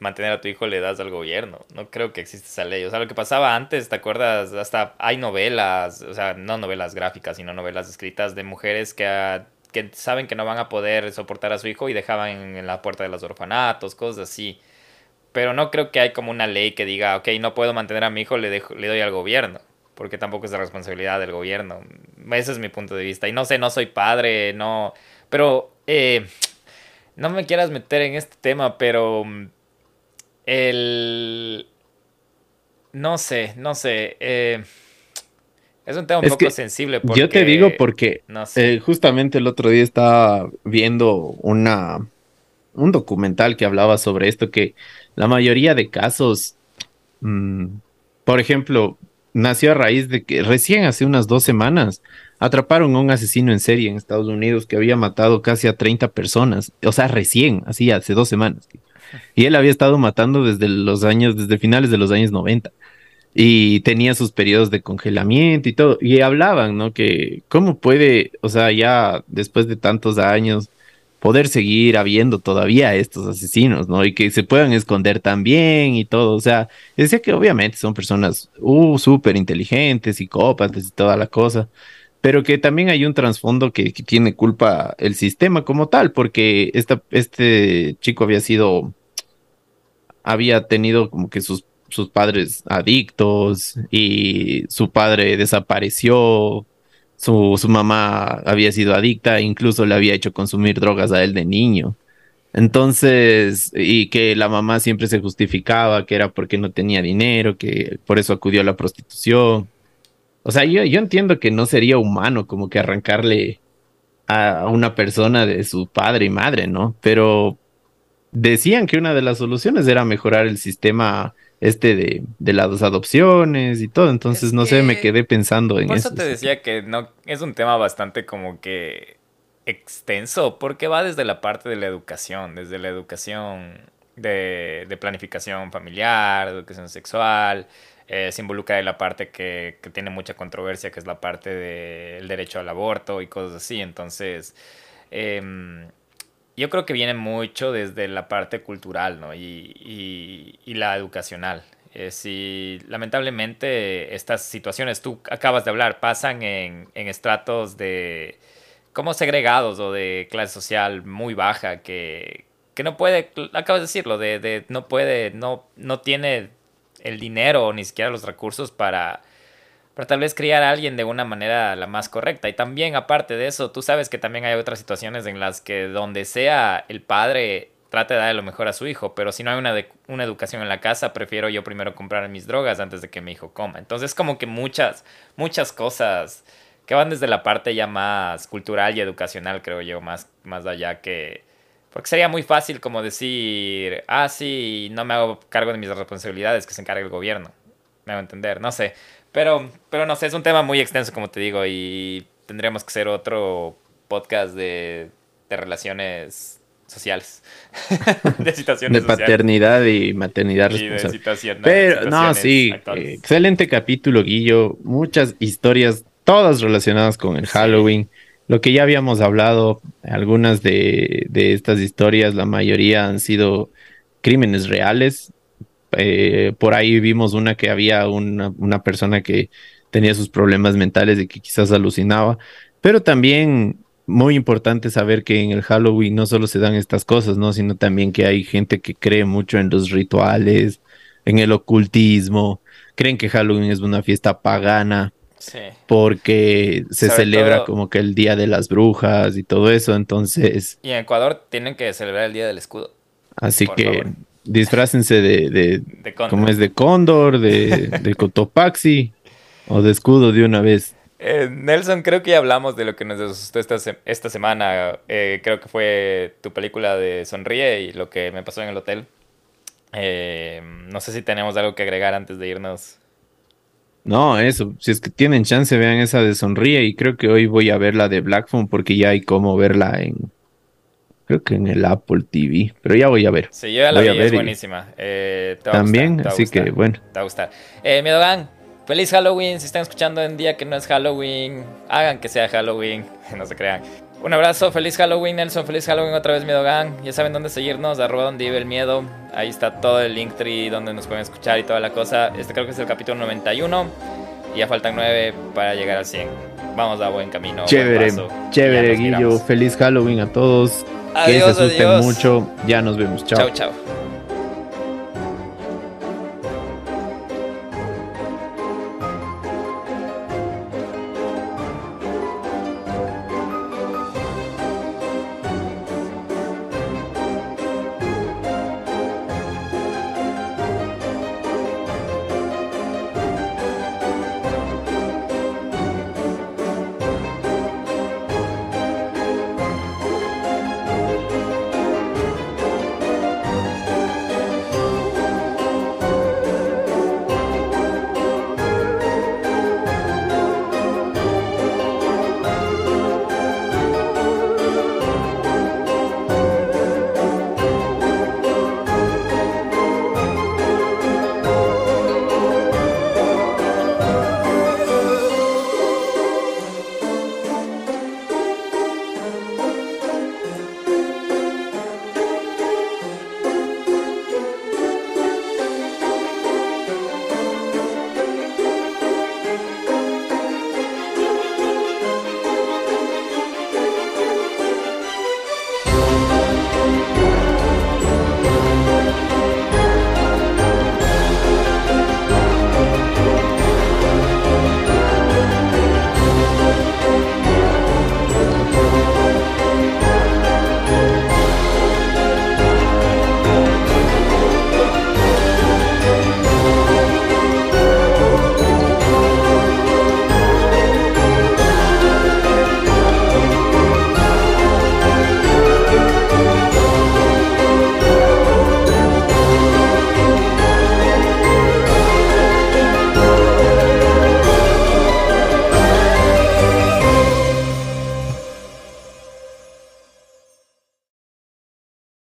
mantener a tu hijo le das al gobierno. No creo que exista esa ley. O sea, lo que pasaba antes, ¿te acuerdas? Hasta hay novelas, o sea, no novelas gráficas, sino novelas escritas de mujeres que, que saben que no van a poder soportar a su hijo y dejaban en, la puerta de los orfanatos, cosas así. Pero no creo que hay como una ley que diga, ok, no puedo mantener a mi hijo, le, dejo, le doy al gobierno. Porque tampoco es la responsabilidad del gobierno. Ese es mi punto de vista. Y no sé, no soy padre, no... Pero... Eh, no me quieras meter en este tema, pero el... No sé, no sé. Eh, es un tema un poco sensible. Porque, yo te digo porque eh, justamente el otro día estaba viendo una, un documental que hablaba sobre esto, que la mayoría de casos, mm, por ejemplo, nació a raíz de que recién hace unas dos semanas atraparon a un asesino en serie en Estados Unidos que había matado casi a 30 personas, o sea, recién, así hace dos semanas. Y él había estado matando desde los años, desde finales de los años 90 y tenía sus periodos de congelamiento y todo. Y hablaban, ¿no? Que cómo puede, o sea, ya después de tantos años, poder seguir habiendo todavía estos asesinos, ¿no? Y que se puedan esconder también y todo. O sea, decía que obviamente son personas uh, súper inteligentes, psicópatas y toda la cosa, pero que también hay un trasfondo que, que, tiene culpa el sistema como tal, porque esta, este chico había sido, había tenido como que sus sus padres adictos y su padre desapareció, su, su, mamá había sido adicta, incluso le había hecho consumir drogas a él de niño. Entonces, y que la mamá siempre se justificaba que era porque no tenía dinero, que por eso acudió a la prostitución. O sea, yo, yo entiendo que no sería humano como que arrancarle a una persona de su padre y madre, ¿no? Pero decían que una de las soluciones era mejorar el sistema este de, de las adopciones y todo. Entonces, Es no sé, me que- quedé pensando en Por eso. eso te decía que no es un tema bastante como que extenso, porque va desde la parte de la educación, desde la educación de, de planificación familiar, educación sexual, eh, se involucra en la parte que, que tiene mucha controversia, que es la parte del derecho al aborto y cosas así. Entonces, em, yo creo que viene mucho desde la parte cultural, ¿no? Y, y- y la educacional. Eh, si lamentablemente estas situaciones, tú acabas de hablar, pasan en, en estratos de como segregados o de clase social muy baja que, que no puede, acabas de decirlo, de, de no puede, no, no tiene el dinero o ni siquiera los recursos para, para tal vez criar a alguien de una manera la más correcta. Y también, aparte de eso, tú sabes que también hay otras situaciones en las que donde sea el padre trate de darle lo mejor a su hijo, pero si no hay una, una educación en la casa, prefiero yo primero comprar mis drogas antes de que mi hijo coma. Entonces, como que muchas, muchas cosas que van desde la parte ya más cultural y educacional, creo yo, más, más allá que... Porque sería muy fácil como decir, ah, sí, no me hago cargo de mis responsabilidades, que se encargue el gobierno. Me hago entender, no sé. Pero, pero no sé, es un tema muy extenso, como te digo, y tendríamos que hacer otro podcast de, de relaciones sociales. de De situaciones sociales. paternidad y maternidad de responsable. situación- Pero no, sí, actuales. excelente capítulo, Guillo. Muchas historias, todas relacionadas con el Sí. Halloween. Lo que ya habíamos hablado, algunas de, de estas historias, la mayoría han sido crímenes reales. Eh, por ahí vimos una que había una, una persona que tenía sus problemas mentales y que quizás alucinaba. Pero también muy importante saber que en el Halloween no solo se dan estas cosas, ¿no? Sino también que hay gente que cree mucho en los rituales, en el ocultismo, creen que Halloween es una fiesta pagana Sí. porque se Sobre celebra todo- como que el Día de las Brujas y todo eso, entonces, Y en Ecuador tienen que celebrar el Día del Escudo. así que favor. Disfrácense de, de De es de cóndor, de, de cotopaxi o de escudo de una vez. Eh, Nelson, creo que ya hablamos de lo que nos asustó esta, se- esta semana. Eh, creo que fue tu película de Sonríe y lo que me pasó en el hotel. Eh, no sé si tenemos algo que agregar antes de irnos. No, eso, si es que tienen chance, vean esa de Sonríe y creo que hoy voy a ver la de Black Phone porque ya hay como verla en, creo que en el Apple TV, pero ya voy a ver. Sí, yo ya la Voy vi, a ver es y- buenísima. Eh, te va a También, gustar, te va a así que bueno. Te va a gustar. Eh, Miedogan, feliz Halloween. Si están escuchando en día que no es Halloween, hagan que sea Halloween. No se crean. Un abrazo, feliz Halloween, Nelson. Feliz Halloween otra vez, Miedogan. Ya saben dónde seguirnos, arroba donde vive el miedo. Ahí está todo el Linktree donde nos pueden escuchar y toda la cosa. Este creo que es el capítulo 91. Y ya faltan 9 para llegar al 100. Vamos a buen camino. buen Chévere, paso. chévere, Guillo. miramos. Feliz Halloween a todos. Que se asusten adiós. mucho. Ya nos vemos. Chao. Chao, chao.